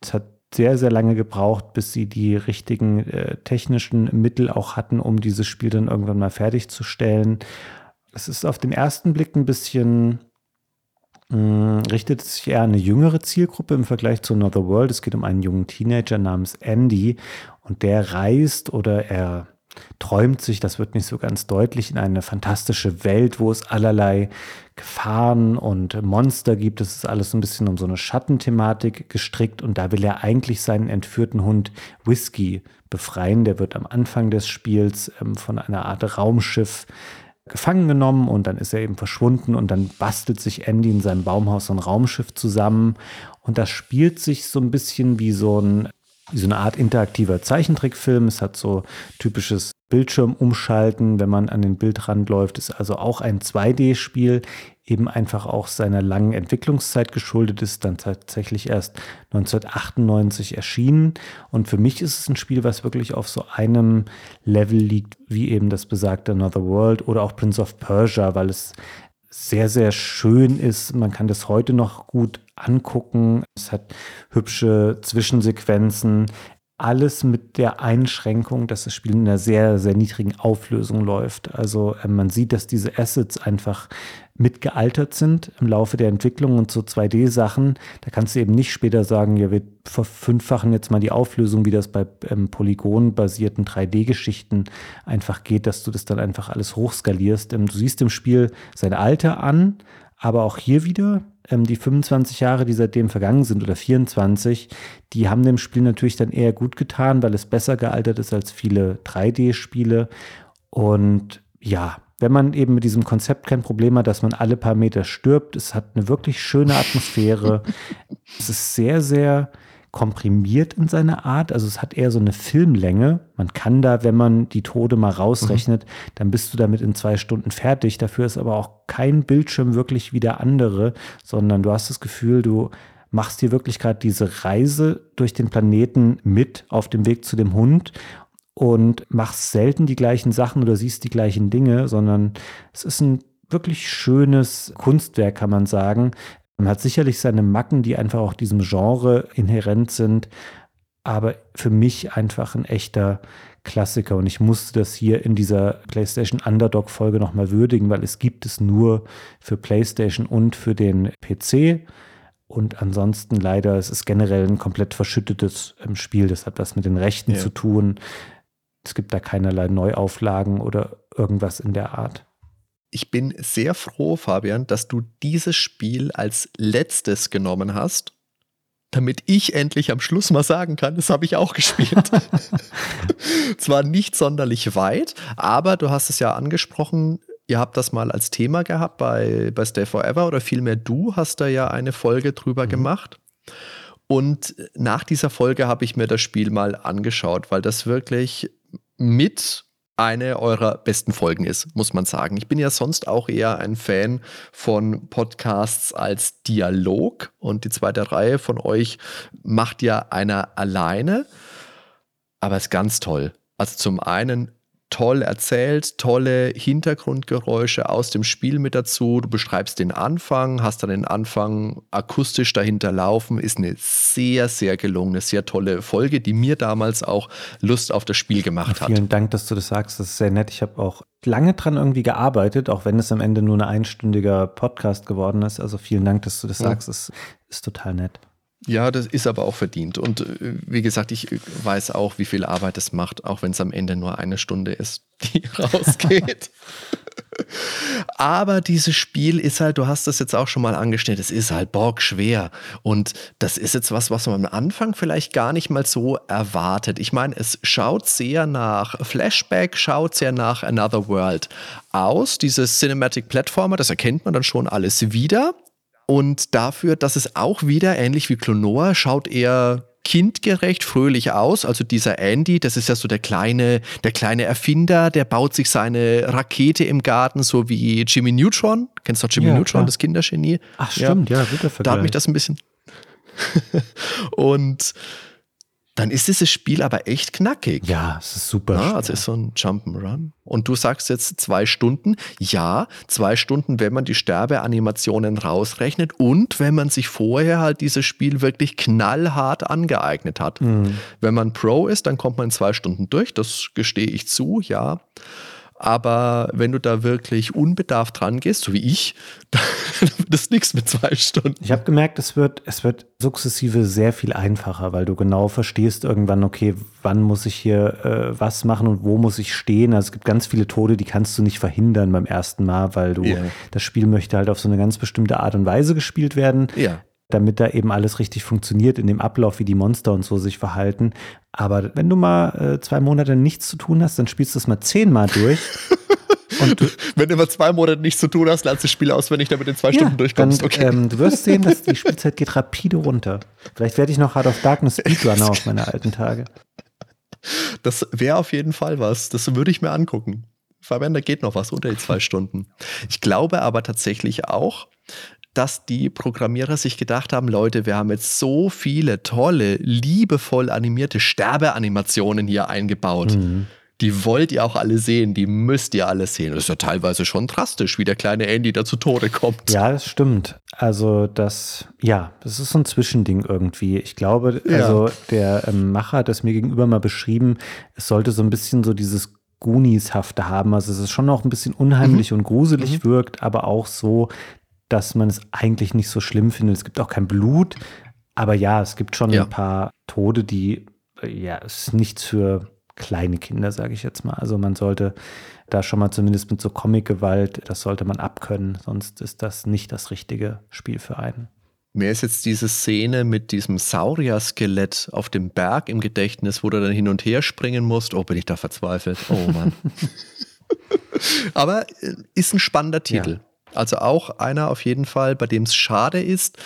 Es hat sehr, sehr lange gebraucht, bis sie die richtigen äh, technischen Mittel auch hatten, um dieses Spiel dann irgendwann mal fertigzustellen. Es ist auf den ersten Blick ein bisschen, hm, richtet sich eher eine jüngere Zielgruppe im Vergleich zu Another World. Es geht um einen jungen Teenager namens Andy und der reist oder er träumt sich, das wird nicht so ganz deutlich, in eine fantastische Welt, wo es allerlei Gefahren und Monster gibt. Es ist alles so ein bisschen um so eine Schattenthematik gestrickt und da will er eigentlich seinen entführten Hund Whisky befreien. Der wird am Anfang des Spiels ähm, von einer Art Raumschiff gefangen genommen und dann ist er eben verschwunden und dann bastelt sich Andy in seinem Baumhaus so ein Raumschiff zusammen und das spielt sich so ein bisschen wie so ein wie so eine Art interaktiver Zeichentrickfilm. Es hat so typisches Bildschirmumschalten, wenn man an den Bildrand läuft. Ist also auch ein 2D-Spiel, eben einfach auch seiner langen Entwicklungszeit geschuldet ist, dann tatsächlich erst 1998 erschienen. Und für mich ist es ein Spiel, was wirklich auf so einem Level liegt, wie eben das besagte Another World oder auch Prince of Persia, weil es sehr, sehr schön ist. Man kann das heute noch gut angucken. Es hat hübsche Zwischensequenzen. Alles mit der Einschränkung, dass das Spiel in einer sehr, sehr niedrigen Auflösung läuft. Also äh, man sieht, dass diese Assets einfach mitgealtert sind im Laufe der Entwicklung und so 2D-Sachen, da kannst du eben nicht später sagen, ja, wir verfünffachen jetzt mal die Auflösung, wie das bei ähm, polygonbasierten 3D-Geschichten einfach geht, dass du das dann einfach alles hochskalierst. Ähm, du siehst im Spiel sein Alter an, aber auch hier wieder ähm, die 25 Jahre, die seitdem vergangen sind oder 24, die haben dem Spiel natürlich dann eher gut getan, weil es besser gealtert ist als viele 3D-Spiele. Und ja, wenn man eben mit diesem Konzept kein Problem hat, dass man alle paar Meter stirbt, es hat eine wirklich schöne Atmosphäre. es ist sehr, sehr komprimiert in seiner Art. Also es hat eher so eine Filmlänge. Man kann da, wenn man die Tode mal rausrechnet, mhm. dann bist du damit in zwei Stunden fertig. Dafür ist aber auch kein Bildschirm wirklich wie der andere, sondern du hast das Gefühl, du machst dir wirklich gerade diese Reise durch den Planeten mit auf dem Weg zu dem Hund und machst selten die gleichen Sachen oder siehst die gleichen Dinge, sondern es ist ein wirklich schönes Kunstwerk, kann man sagen. Man hat sicherlich seine Macken, die einfach auch diesem Genre inhärent sind, aber für mich einfach ein echter Klassiker. Und ich musste das hier in dieser PlayStation Underdog-Folge nochmal würdigen, weil es gibt es nur für PlayStation und für den PC. Und ansonsten leider, es ist generell ein komplett verschüttetes ähm, Spiel. Das hat was mit den Rechten ja. zu tun. Es gibt da keinerlei Neuauflagen oder irgendwas in der Art. Ich bin sehr froh, Fabian, dass du dieses Spiel als letztes genommen hast, damit ich endlich am Schluss mal sagen kann, das habe ich auch gespielt. Zwar nicht sonderlich weit, aber du hast es ja angesprochen, ihr habt das mal als Thema gehabt bei, bei Stay Forever oder vielmehr du hast da ja eine Folge drüber mhm. gemacht. Und nach dieser Folge habe ich mir das Spiel mal angeschaut, weil das wirklich mit eine eurer besten Folgen ist, muss man sagen. Ich bin ja sonst auch eher ein Fan von Podcasts als Dialog und die zweite Reihe von euch macht ja einer alleine, aber ist ganz toll. Also zum einen toll erzählt, tolle Hintergrundgeräusche aus dem Spiel mit dazu. Du beschreibst den Anfang, hast dann den Anfang akustisch dahinter laufen. Ist eine sehr, sehr gelungene, sehr tolle Folge, die mir damals auch Lust auf das Spiel gemacht hat. Vielen Dank, dass du das sagst. Das ist sehr nett. Ich habe auch lange dran irgendwie gearbeitet, auch wenn es am Ende nur ein einstündiger Podcast geworden ist. Also vielen Dank, dass du das ja. sagst. Das ist total nett. Ja, das ist aber auch verdient. Und äh, wie gesagt, ich weiß auch, wie viel Arbeit es macht, auch wenn es am Ende nur eine Stunde ist, die rausgeht. aber dieses Spiel ist halt, du hast das jetzt auch schon mal angestellt, es ist halt bockschwer. Und das ist jetzt was, was man am Anfang vielleicht gar nicht mal so erwartet. Ich meine, es schaut sehr nach Flashback, schaut sehr nach Another World aus. Dieses Cinematic Platformer, das erkennt man dann schon alles wieder. Und dafür, dass es auch wieder, ähnlich wie Klonoa, schaut er kindgerecht, fröhlich aus. Also dieser Andy, das ist ja so der kleine, der kleine Erfinder, der baut sich seine Rakete im Garten, so wie Jimmy Neutron. Kennst du noch Jimmy ja, Neutron, klar. das Kindergenie? Ach stimmt, ja, ja guter Vergleich. Da hat mich das ein bisschen. und dann ist dieses Spiel aber echt knackig. Ja, es ist super. Ja, also ist so ein Jump'n'Run. Und du sagst jetzt zwei Stunden. Ja, zwei Stunden, wenn man die Sterbeanimationen rausrechnet und wenn man sich vorher halt dieses Spiel wirklich knallhart angeeignet hat. Mhm. Wenn man Pro ist, dann kommt man in zwei Stunden durch. Das gestehe ich zu, ja. Aber wenn du da wirklich unbedarft dran gehst, so wie ich, dann wird das nichts mit zwei Stunden. Ich habe gemerkt, es wird, es wird sukzessive sehr viel einfacher, weil du genau verstehst irgendwann, okay, wann muss ich hier äh, was machen und wo muss ich stehen. Also es gibt ganz viele Tode, die kannst du nicht verhindern beim ersten Mal, weil du, yeah. das Spiel möchte halt auf so eine ganz bestimmte Art und Weise gespielt werden. Ja damit da eben alles richtig funktioniert in dem Ablauf, wie die Monster und so sich verhalten. Aber wenn du mal äh, zwei Monate nichts zu tun hast, dann spielst du es mal zehnmal durch. Und du, wenn du mal zwei Monate nichts zu tun hast, lernst du das Spiel auswendig, damit du in zwei ja, Stunden durchkommst. Dann, okay. ähm, du wirst sehen, dass die Spielzeit geht rapide runter. Vielleicht werde ich noch Hard of Darkness Speedrunner auf meine alten Tage. Das wäre auf jeden Fall was. Das würde ich mir angucken. Fabian, da geht noch was unter die zwei Stunden. Ich glaube aber tatsächlich auch, dass die Programmierer sich gedacht haben, Leute, wir haben jetzt so viele tolle, liebevoll animierte Sterbeanimationen hier eingebaut. Mhm. Die wollt ihr auch alle sehen, die müsst ihr alle sehen. Das ist ja teilweise schon drastisch, wie der kleine Andy da zu Tode kommt. Ja, das stimmt. Also das, ja, das ist so ein Zwischending irgendwie. Ich glaube, ja. also der ähm, Macher hat das mir gegenüber mal beschrieben, es sollte so ein bisschen so dieses Goonies-hafte haben. Also es ist schon noch ein bisschen unheimlich mhm. und gruselig mhm. wirkt, aber auch so, dass man es eigentlich nicht so schlimm findet. Es gibt auch kein Blut, aber ja, es gibt schon ja. ein paar Tode, die, äh, ja, es ist nichts für kleine Kinder, sage ich jetzt mal. Also man sollte da schon mal zumindest mit so Comic-Gewalt, das sollte man abkönnen, sonst ist das nicht das richtige Spiel für einen. Mir ist jetzt diese Szene mit diesem Saurier-Skelett auf dem Berg im Gedächtnis, wo du dann hin und her springen musst. Oh, bin ich da verzweifelt. Oh Mann. Aber äh, ist ein spannender Titel. Ja. Also auch einer auf jeden Fall, bei dem es schade ist,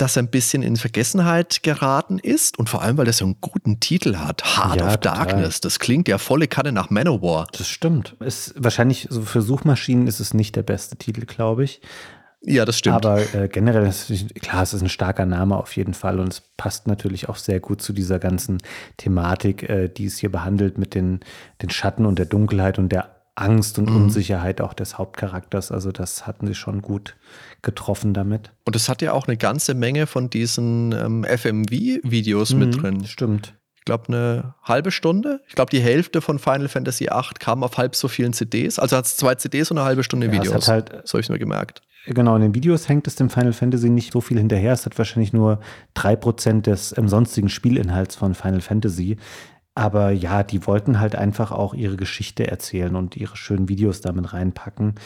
dass er ein bisschen in Vergessenheit geraten ist und vor allem, weil er so einen guten Titel hat. Heart ja, of total. Darkness. Das klingt ja volle Kanne nach Manowar. Das stimmt. Ist wahrscheinlich so für Suchmaschinen ist es nicht der beste Titel, glaube ich. Ja, das stimmt. Aber äh, generell, ist, klar, es ist ein starker Name auf jeden Fall und es passt natürlich auch sehr gut zu dieser ganzen Thematik, äh, die es hier behandelt mit den, den Schatten und der Dunkelheit und der Angst und mhm. Unsicherheit auch des Hauptcharakters. Also das hatten sie schon gut getroffen damit. Und es hat ja auch eine ganze Menge von diesen ähm, FMV-Videos mhm, mit drin. Stimmt. Ich glaube, eine halbe Stunde. Ich glaube, die Hälfte von Final Fantasy VIII kam auf halb so vielen CDs. Also hat es zwei CDs und eine halbe Stunde ja, Videos. Halt, so habe ich es mir gemerkt. Genau, in den Videos hängt es dem Final Fantasy nicht so viel hinterher. Es hat wahrscheinlich nur 3% des ähm, sonstigen Spielinhalts von Final Fantasy. Aber ja, die wollten halt einfach auch ihre Geschichte erzählen und ihre schönen Videos damit reinpacken.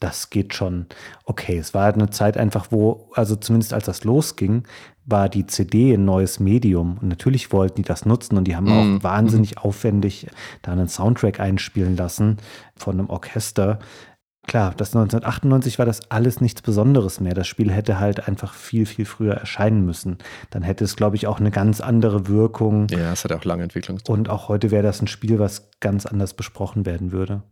Das geht schon okay. Es war eine Zeit einfach, wo, also zumindest als das losging, war die CD ein neues Medium. Und natürlich wollten die das nutzen und die haben mm. auch wahnsinnig mm. aufwendig da einen Soundtrack einspielen lassen von einem Orchester. Klar, das 1998 war das alles nichts Besonderes mehr. Das Spiel hätte halt einfach viel, viel früher erscheinen müssen. Dann hätte es, glaube ich, auch eine ganz andere Wirkung. Ja, es hat auch lange Entwicklung. Und auch heute wäre das ein Spiel, was ganz anders besprochen werden würde.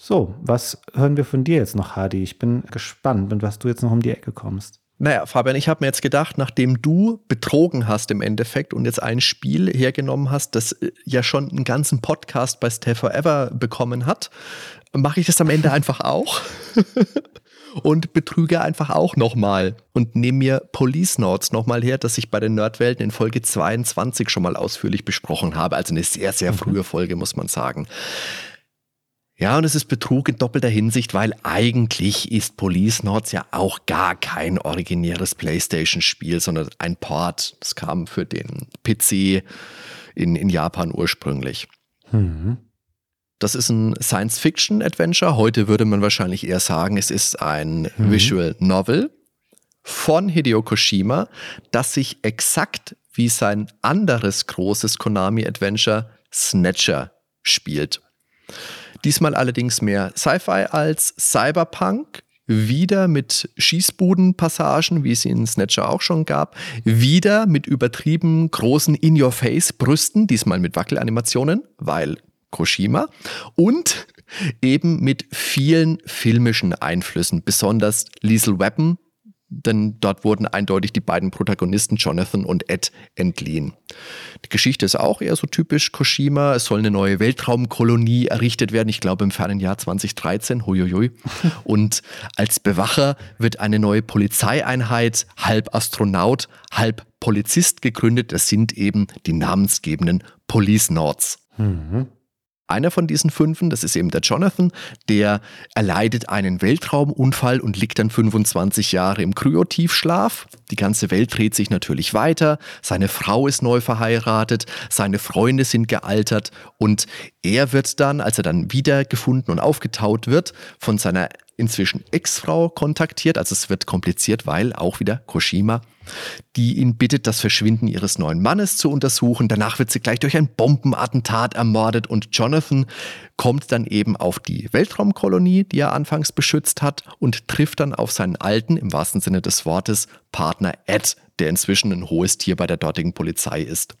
So, was hören wir von dir jetzt noch, Hadi? Ich bin gespannt, mit was du jetzt noch um die Ecke kommst. Naja, Fabian, ich habe mir jetzt gedacht, nachdem du betrogen hast im Endeffekt und jetzt ein Spiel hergenommen hast, das äh, ja schon einen ganzen Podcast bei Stay Forever bekommen hat, mache ich das am Ende einfach auch und betrüge einfach auch nochmal und nehme mir Police Notes nochmal her, das ich bei den Nerdwelten in Folge 22 schon mal ausführlich besprochen habe. Also eine sehr, sehr mhm. frühe Folge, muss man sagen. Ja, und es ist Betrug in doppelter Hinsicht, weil eigentlich ist Police Notes ja auch gar kein originäres PlayStation-Spiel, sondern ein Port. Das kam für den PC in, in Japan ursprünglich. Mhm. Das ist ein Science-Fiction-Adventure. Heute würde man wahrscheinlich eher sagen, es ist ein mhm. Visual Novel von Hideo Koshima, das sich exakt wie sein anderes großes Konami-Adventure Snatcher spielt. Diesmal allerdings mehr Sci-Fi als Cyberpunk. Wieder mit Schießbudenpassagen, wie es in Snatcher auch schon gab. Wieder mit übertrieben großen In-Your-Face-Brüsten, diesmal mit Wackelanimationen, weil Koshima. Und eben mit vielen filmischen Einflüssen, besonders Liesel Weapon, denn dort wurden eindeutig die beiden Protagonisten Jonathan und Ed entliehen. Die Geschichte ist auch eher so typisch Koshima. Es soll eine neue Weltraumkolonie errichtet werden, ich glaube im fernen Jahr 2013. Huiuiui. Und als Bewacher wird eine neue Polizeieinheit, halb Astronaut, halb Polizist gegründet. Das sind eben die namensgebenden Police Nords. Mhm. Einer von diesen fünfen, das ist eben der Jonathan, der erleidet einen Weltraumunfall und liegt dann 25 Jahre im Kryotiefschlaf. Die ganze Welt dreht sich natürlich weiter. Seine Frau ist neu verheiratet, seine Freunde sind gealtert und er wird dann, als er dann wiedergefunden und aufgetaut wird, von seiner inzwischen Ex-Frau kontaktiert. Also es wird kompliziert, weil auch wieder Koshima, die ihn bittet, das Verschwinden ihres neuen Mannes zu untersuchen. Danach wird sie gleich durch ein Bombenattentat ermordet und Jonathan kommt dann eben auf die Weltraumkolonie, die er anfangs beschützt hat und trifft dann auf seinen alten, im wahrsten Sinne des Wortes, Partner Ed, der inzwischen ein hohes Tier bei der dortigen Polizei ist.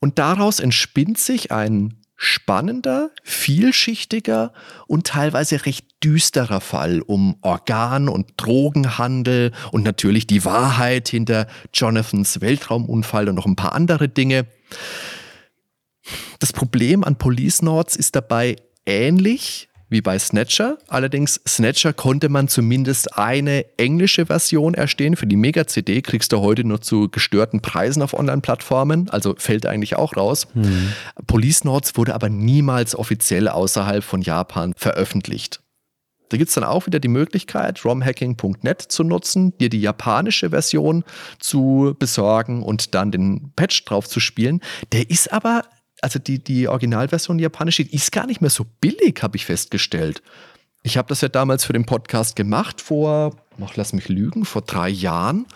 Und daraus entspinnt sich ein spannender, vielschichtiger und teilweise recht düsterer Fall um Organ- und Drogenhandel und natürlich die Wahrheit hinter Jonathans Weltraumunfall und noch ein paar andere Dinge. Das Problem an Police Notes ist dabei ähnlich wie bei Snatcher. Allerdings, Snatcher konnte man zumindest eine englische Version erstehen. Für die Mega-CD kriegst du heute nur zu gestörten Preisen auf Online-Plattformen, also fällt eigentlich auch raus. Hm. Police Notes wurde aber niemals offiziell außerhalb von Japan veröffentlicht. Da gibt es dann auch wieder die Möglichkeit, romhacking.net zu nutzen, dir die japanische Version zu besorgen und dann den Patch drauf zu spielen. Der ist aber also die, die Originalversion die japanische, die ist gar nicht mehr so billig, habe ich festgestellt. Ich habe das ja damals für den Podcast gemacht, vor, ach, lass mich lügen, vor drei Jahren.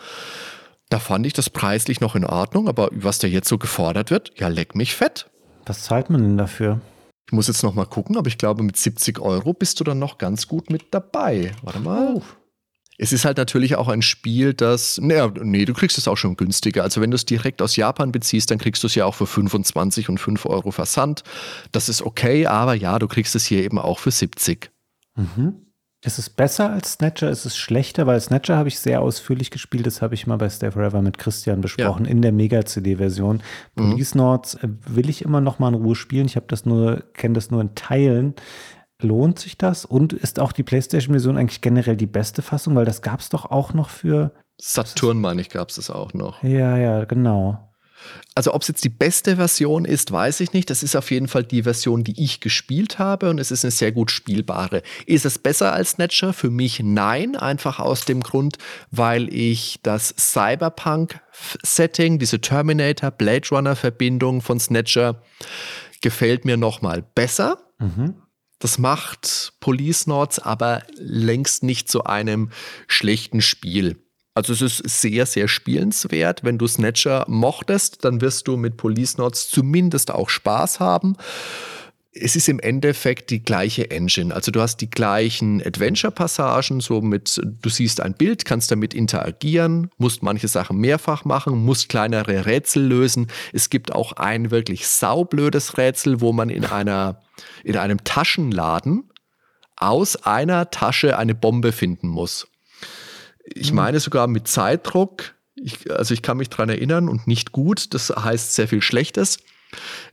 Da fand ich das preislich noch in Ordnung, aber was da jetzt so gefordert wird, ja, leck mich fett. Was zahlt man denn dafür? Ich muss jetzt noch mal gucken, aber ich glaube, mit 70 Euro bist du dann noch ganz gut mit dabei. Warte mal. Oh. Es ist halt natürlich auch ein Spiel, das, naja, nee, du kriegst es auch schon günstiger. Also wenn du es direkt aus Japan beziehst, dann kriegst du es ja auch für 25 und 5 Euro Versand. Das ist okay, aber ja, du kriegst es hier eben auch für 70. Mhm. Ist es besser als Snatcher? Ist es schlechter? Weil Snatcher habe ich sehr ausführlich gespielt. Das habe ich mal bei Stay Forever mit Christian besprochen ja. in der Mega-CD-Version. Mhm. Police Nords äh, will ich immer noch mal in Ruhe spielen. Ich habe das nur, kenne das nur in Teilen. Lohnt sich das? Und ist auch die PlayStation-Version eigentlich generell die beste Fassung? Weil das gab es doch auch noch für. Saturn, meine ich, gab es das auch noch. Ja, ja, genau. Also ob es jetzt die beste Version ist, weiß ich nicht. Das ist auf jeden Fall die Version, die ich gespielt habe und es ist eine sehr gut spielbare. Ist es besser als Snatcher? Für mich nein, einfach aus dem Grund, weil ich das Cyberpunk-Setting, diese Terminator-Blade Runner-Verbindung von Snatcher gefällt mir noch mal besser. Mhm. Das macht Police Notes aber längst nicht zu einem schlechten Spiel. Also es ist sehr, sehr spielenswert. Wenn du Snatcher mochtest, dann wirst du mit Police Notes zumindest auch Spaß haben. es ist im Endeffekt die gleiche Engine. Also du hast die gleichen Adventure-Passagen, so mit, du siehst ein Bild, kannst damit interagieren, musst manche Sachen mehrfach machen, musst kleinere Rätsel lösen. Es gibt auch ein wirklich saublödes Rätsel, wo man in einer, in einem Taschenladen aus einer Tasche eine Bombe finden muss. Ich mhm. meine sogar mit Zeitdruck. Ich, also ich kann mich daran erinnern und nicht gut. Das heißt sehr viel Schlechtes.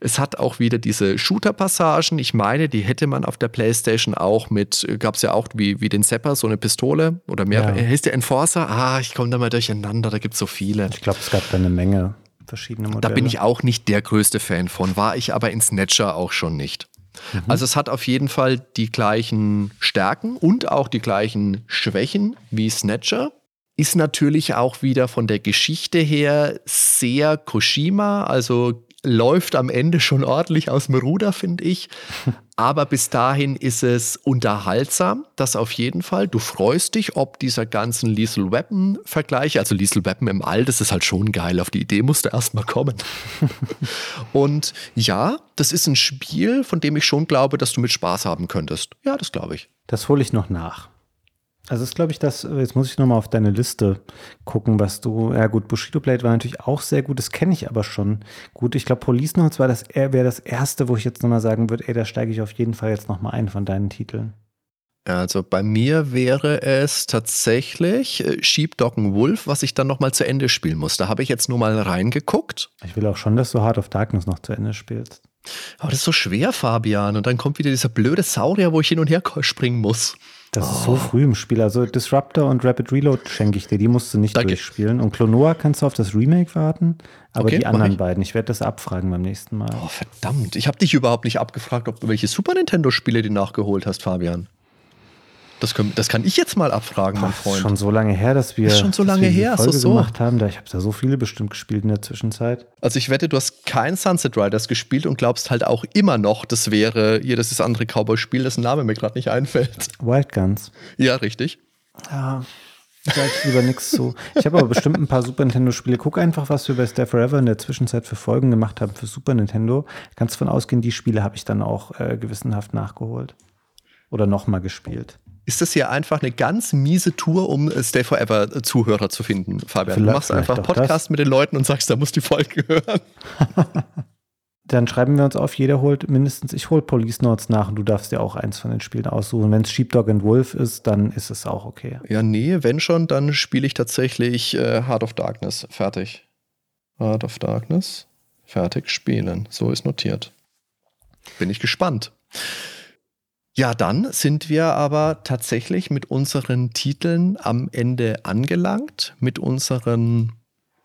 Es hat auch wieder diese Shooter-Passagen. Ich meine, die hätte man auf der PlayStation auch mit, gab es ja auch wie, wie den Zapper, so eine Pistole oder mehrere. Ja. Heißt der Enforcer? Ah, ich komme da mal durcheinander, da gibt es so viele. Ich glaube, es gab da eine Menge verschiedene Modelle. Da bin ich auch nicht der größte Fan von, war ich aber in Snatcher auch schon nicht. Mhm. Also es hat auf jeden Fall die gleichen Stärken und auch die gleichen Schwächen wie Snatcher. Ist natürlich auch wieder von der Geschichte her sehr Koshima, also läuft am Ende schon ordentlich aus dem Ruder, finde ich. Aber bis dahin ist es unterhaltsam, das auf jeden Fall. Du freust dich, ob dieser ganzen Lethal Weapon Vergleiche, also Lethal Weapon im All, das ist halt schon geil. Auf die Idee musste erst mal kommen. Und ja, das ist ein Spiel, von dem ich schon glaube, dass du mit Spaß haben könntest. Ja, das glaube ich. Das hole ich noch nach. Also ist, glaube ich, das, jetzt muss ich nochmal auf deine Liste gucken, was du, ja gut, Bushido Blade war natürlich auch sehr gut, das kenne ich aber schon gut. Ich glaube, Police Notes war das, wäre das erste, wo ich jetzt nochmal sagen würde, ey, da steige ich auf jeden Fall jetzt nochmal ein von deinen Titeln. Also bei mir wäre es tatsächlich äh, Sheepdog Wolf, was ich dann nochmal zu Ende spielen muss. Da habe ich jetzt nur mal reingeguckt. Ich will auch schon, dass du Heart of Darkness noch zu Ende spielst. Aber das ist so schwer, Fabian. Und dann kommt wieder dieser blöde Saurier, wo ich hin und her springen muss. Das oh. ist so früh im Spiel. Also Disruptor und Rapid Reload schenke ich dir. Die musst du nicht Danke. durchspielen. Und Klonoa kannst du auf das Remake warten. Aber okay, die anderen ich. beiden, ich werde das abfragen beim nächsten Mal. Oh, verdammt. Ich habe dich überhaupt nicht abgefragt, ob du welche Super Nintendo-Spiele die nachgeholt hast, Fabian. Das, können, das kann ich jetzt mal abfragen, mein Freund. Das ist schon so lange her, dass wir, ist schon so lange her, Folge so, so. gemacht haben. Da, ich habe da so viele bestimmt gespielt in der Zwischenzeit. Also ich wette, du hast kein Sunset Riders gespielt und glaubst halt auch immer noch, das wäre hier das andere Cowboy-Spiel, dessen Name mir gerade nicht einfällt. Wild Guns. Ja, richtig. Ja, sag ich lieber nichts zu. Ich habe aber bestimmt ein paar Super Nintendo-Spiele. Guck einfach, was wir bei Stay Forever in der Zwischenzeit für Folgen gemacht haben für Super Nintendo. Kannst davon ausgehen, die Spiele habe ich dann auch äh, gewissenhaft nachgeholt. Oder nochmal gespielt ist das hier einfach eine ganz miese Tour, um Stay Forever äh, Zuhörer zu finden, Fabian. Vielleicht, du machst einfach Podcast mit den Leuten und sagst, da muss die Folge hören. Dann schreiben wir uns auf, jeder holt mindestens, ich hole Police Notes nach und du darfst dir auch eins von den Spielen aussuchen. Wenn es Sheepdog and Wolf ist, dann ist es auch okay. Ja, nee, wenn schon, dann spiele ich tatsächlich äh, Heart of Darkness. Fertig. Heart of Darkness. Fertig spielen. So ist notiert. Bin ich gespannt. Ja, dann sind wir aber tatsächlich mit unseren Titeln am Ende angelangt, mit unseren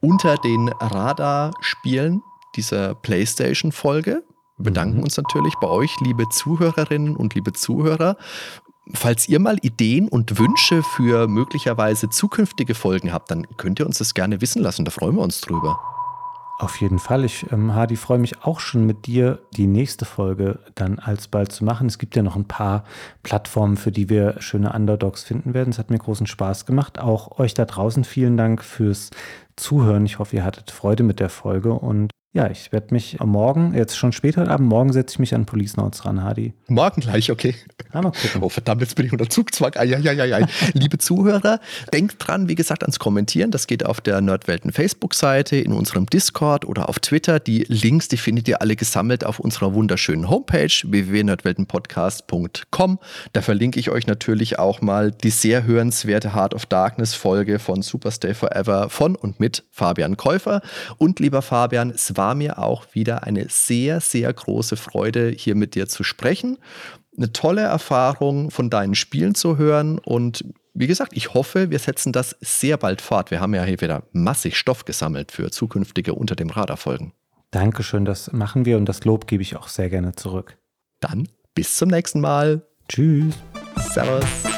unter den Radar-Spielen dieser PlayStation-Folge. Wir bedanken mhm. uns natürlich bei euch, liebe Zuhörerinnen und liebe Zuhörer. Falls ihr mal Ideen und Wünsche für möglicherweise zukünftige Folgen habt, dann könnt ihr uns das gerne wissen lassen. Da freuen wir uns drüber. Auf jeden Fall. Ich, ähm, Hadi, freue mich auch schon mit dir, die nächste Folge dann alsbald zu machen. Es gibt ja noch ein paar Plattformen, für die wir schöne Underdogs finden werden. Es hat mir großen Spaß gemacht. Auch euch da draußen vielen Dank fürs Zuhören. Ich hoffe, ihr hattet Freude mit der Folge und ja, ich werde mich morgen, jetzt schon später heute Abend, morgen setze ich mich an Police Notes ran, Hadi. Morgen gleich, okay. Ja, mal gucken. Oh, verdammt, jetzt bin ich unter Zugzwang. Eieieiei. Liebe Zuhörer, denkt dran, wie gesagt, ans Kommentieren. Das geht auf der Nerdwelten Facebook-Seite, in unserem Discord oder auf Twitter. Die Links, die findet ihr alle gesammelt auf unserer wunderschönen Homepage www.nerdweltenpodcast.com. Da verlinke ich euch natürlich auch mal die sehr hörenswerte Heart of Darkness Folge von Superstay Forever von und mit Fabian Käufer. Und lieber Fabian, es war war mir auch wieder eine sehr, sehr große Freude, hier mit dir zu sprechen. Eine tolle Erfahrung von deinen Spielen zu hören und wie gesagt, ich hoffe, wir setzen das sehr bald fort. Wir haben ja hier wieder massig Stoff gesammelt für zukünftige Unter dem Radar Folgen. Dankeschön, das machen wir und das Lob gebe ich auch sehr gerne zurück. Dann bis zum nächsten Mal. Tschüss. Servus.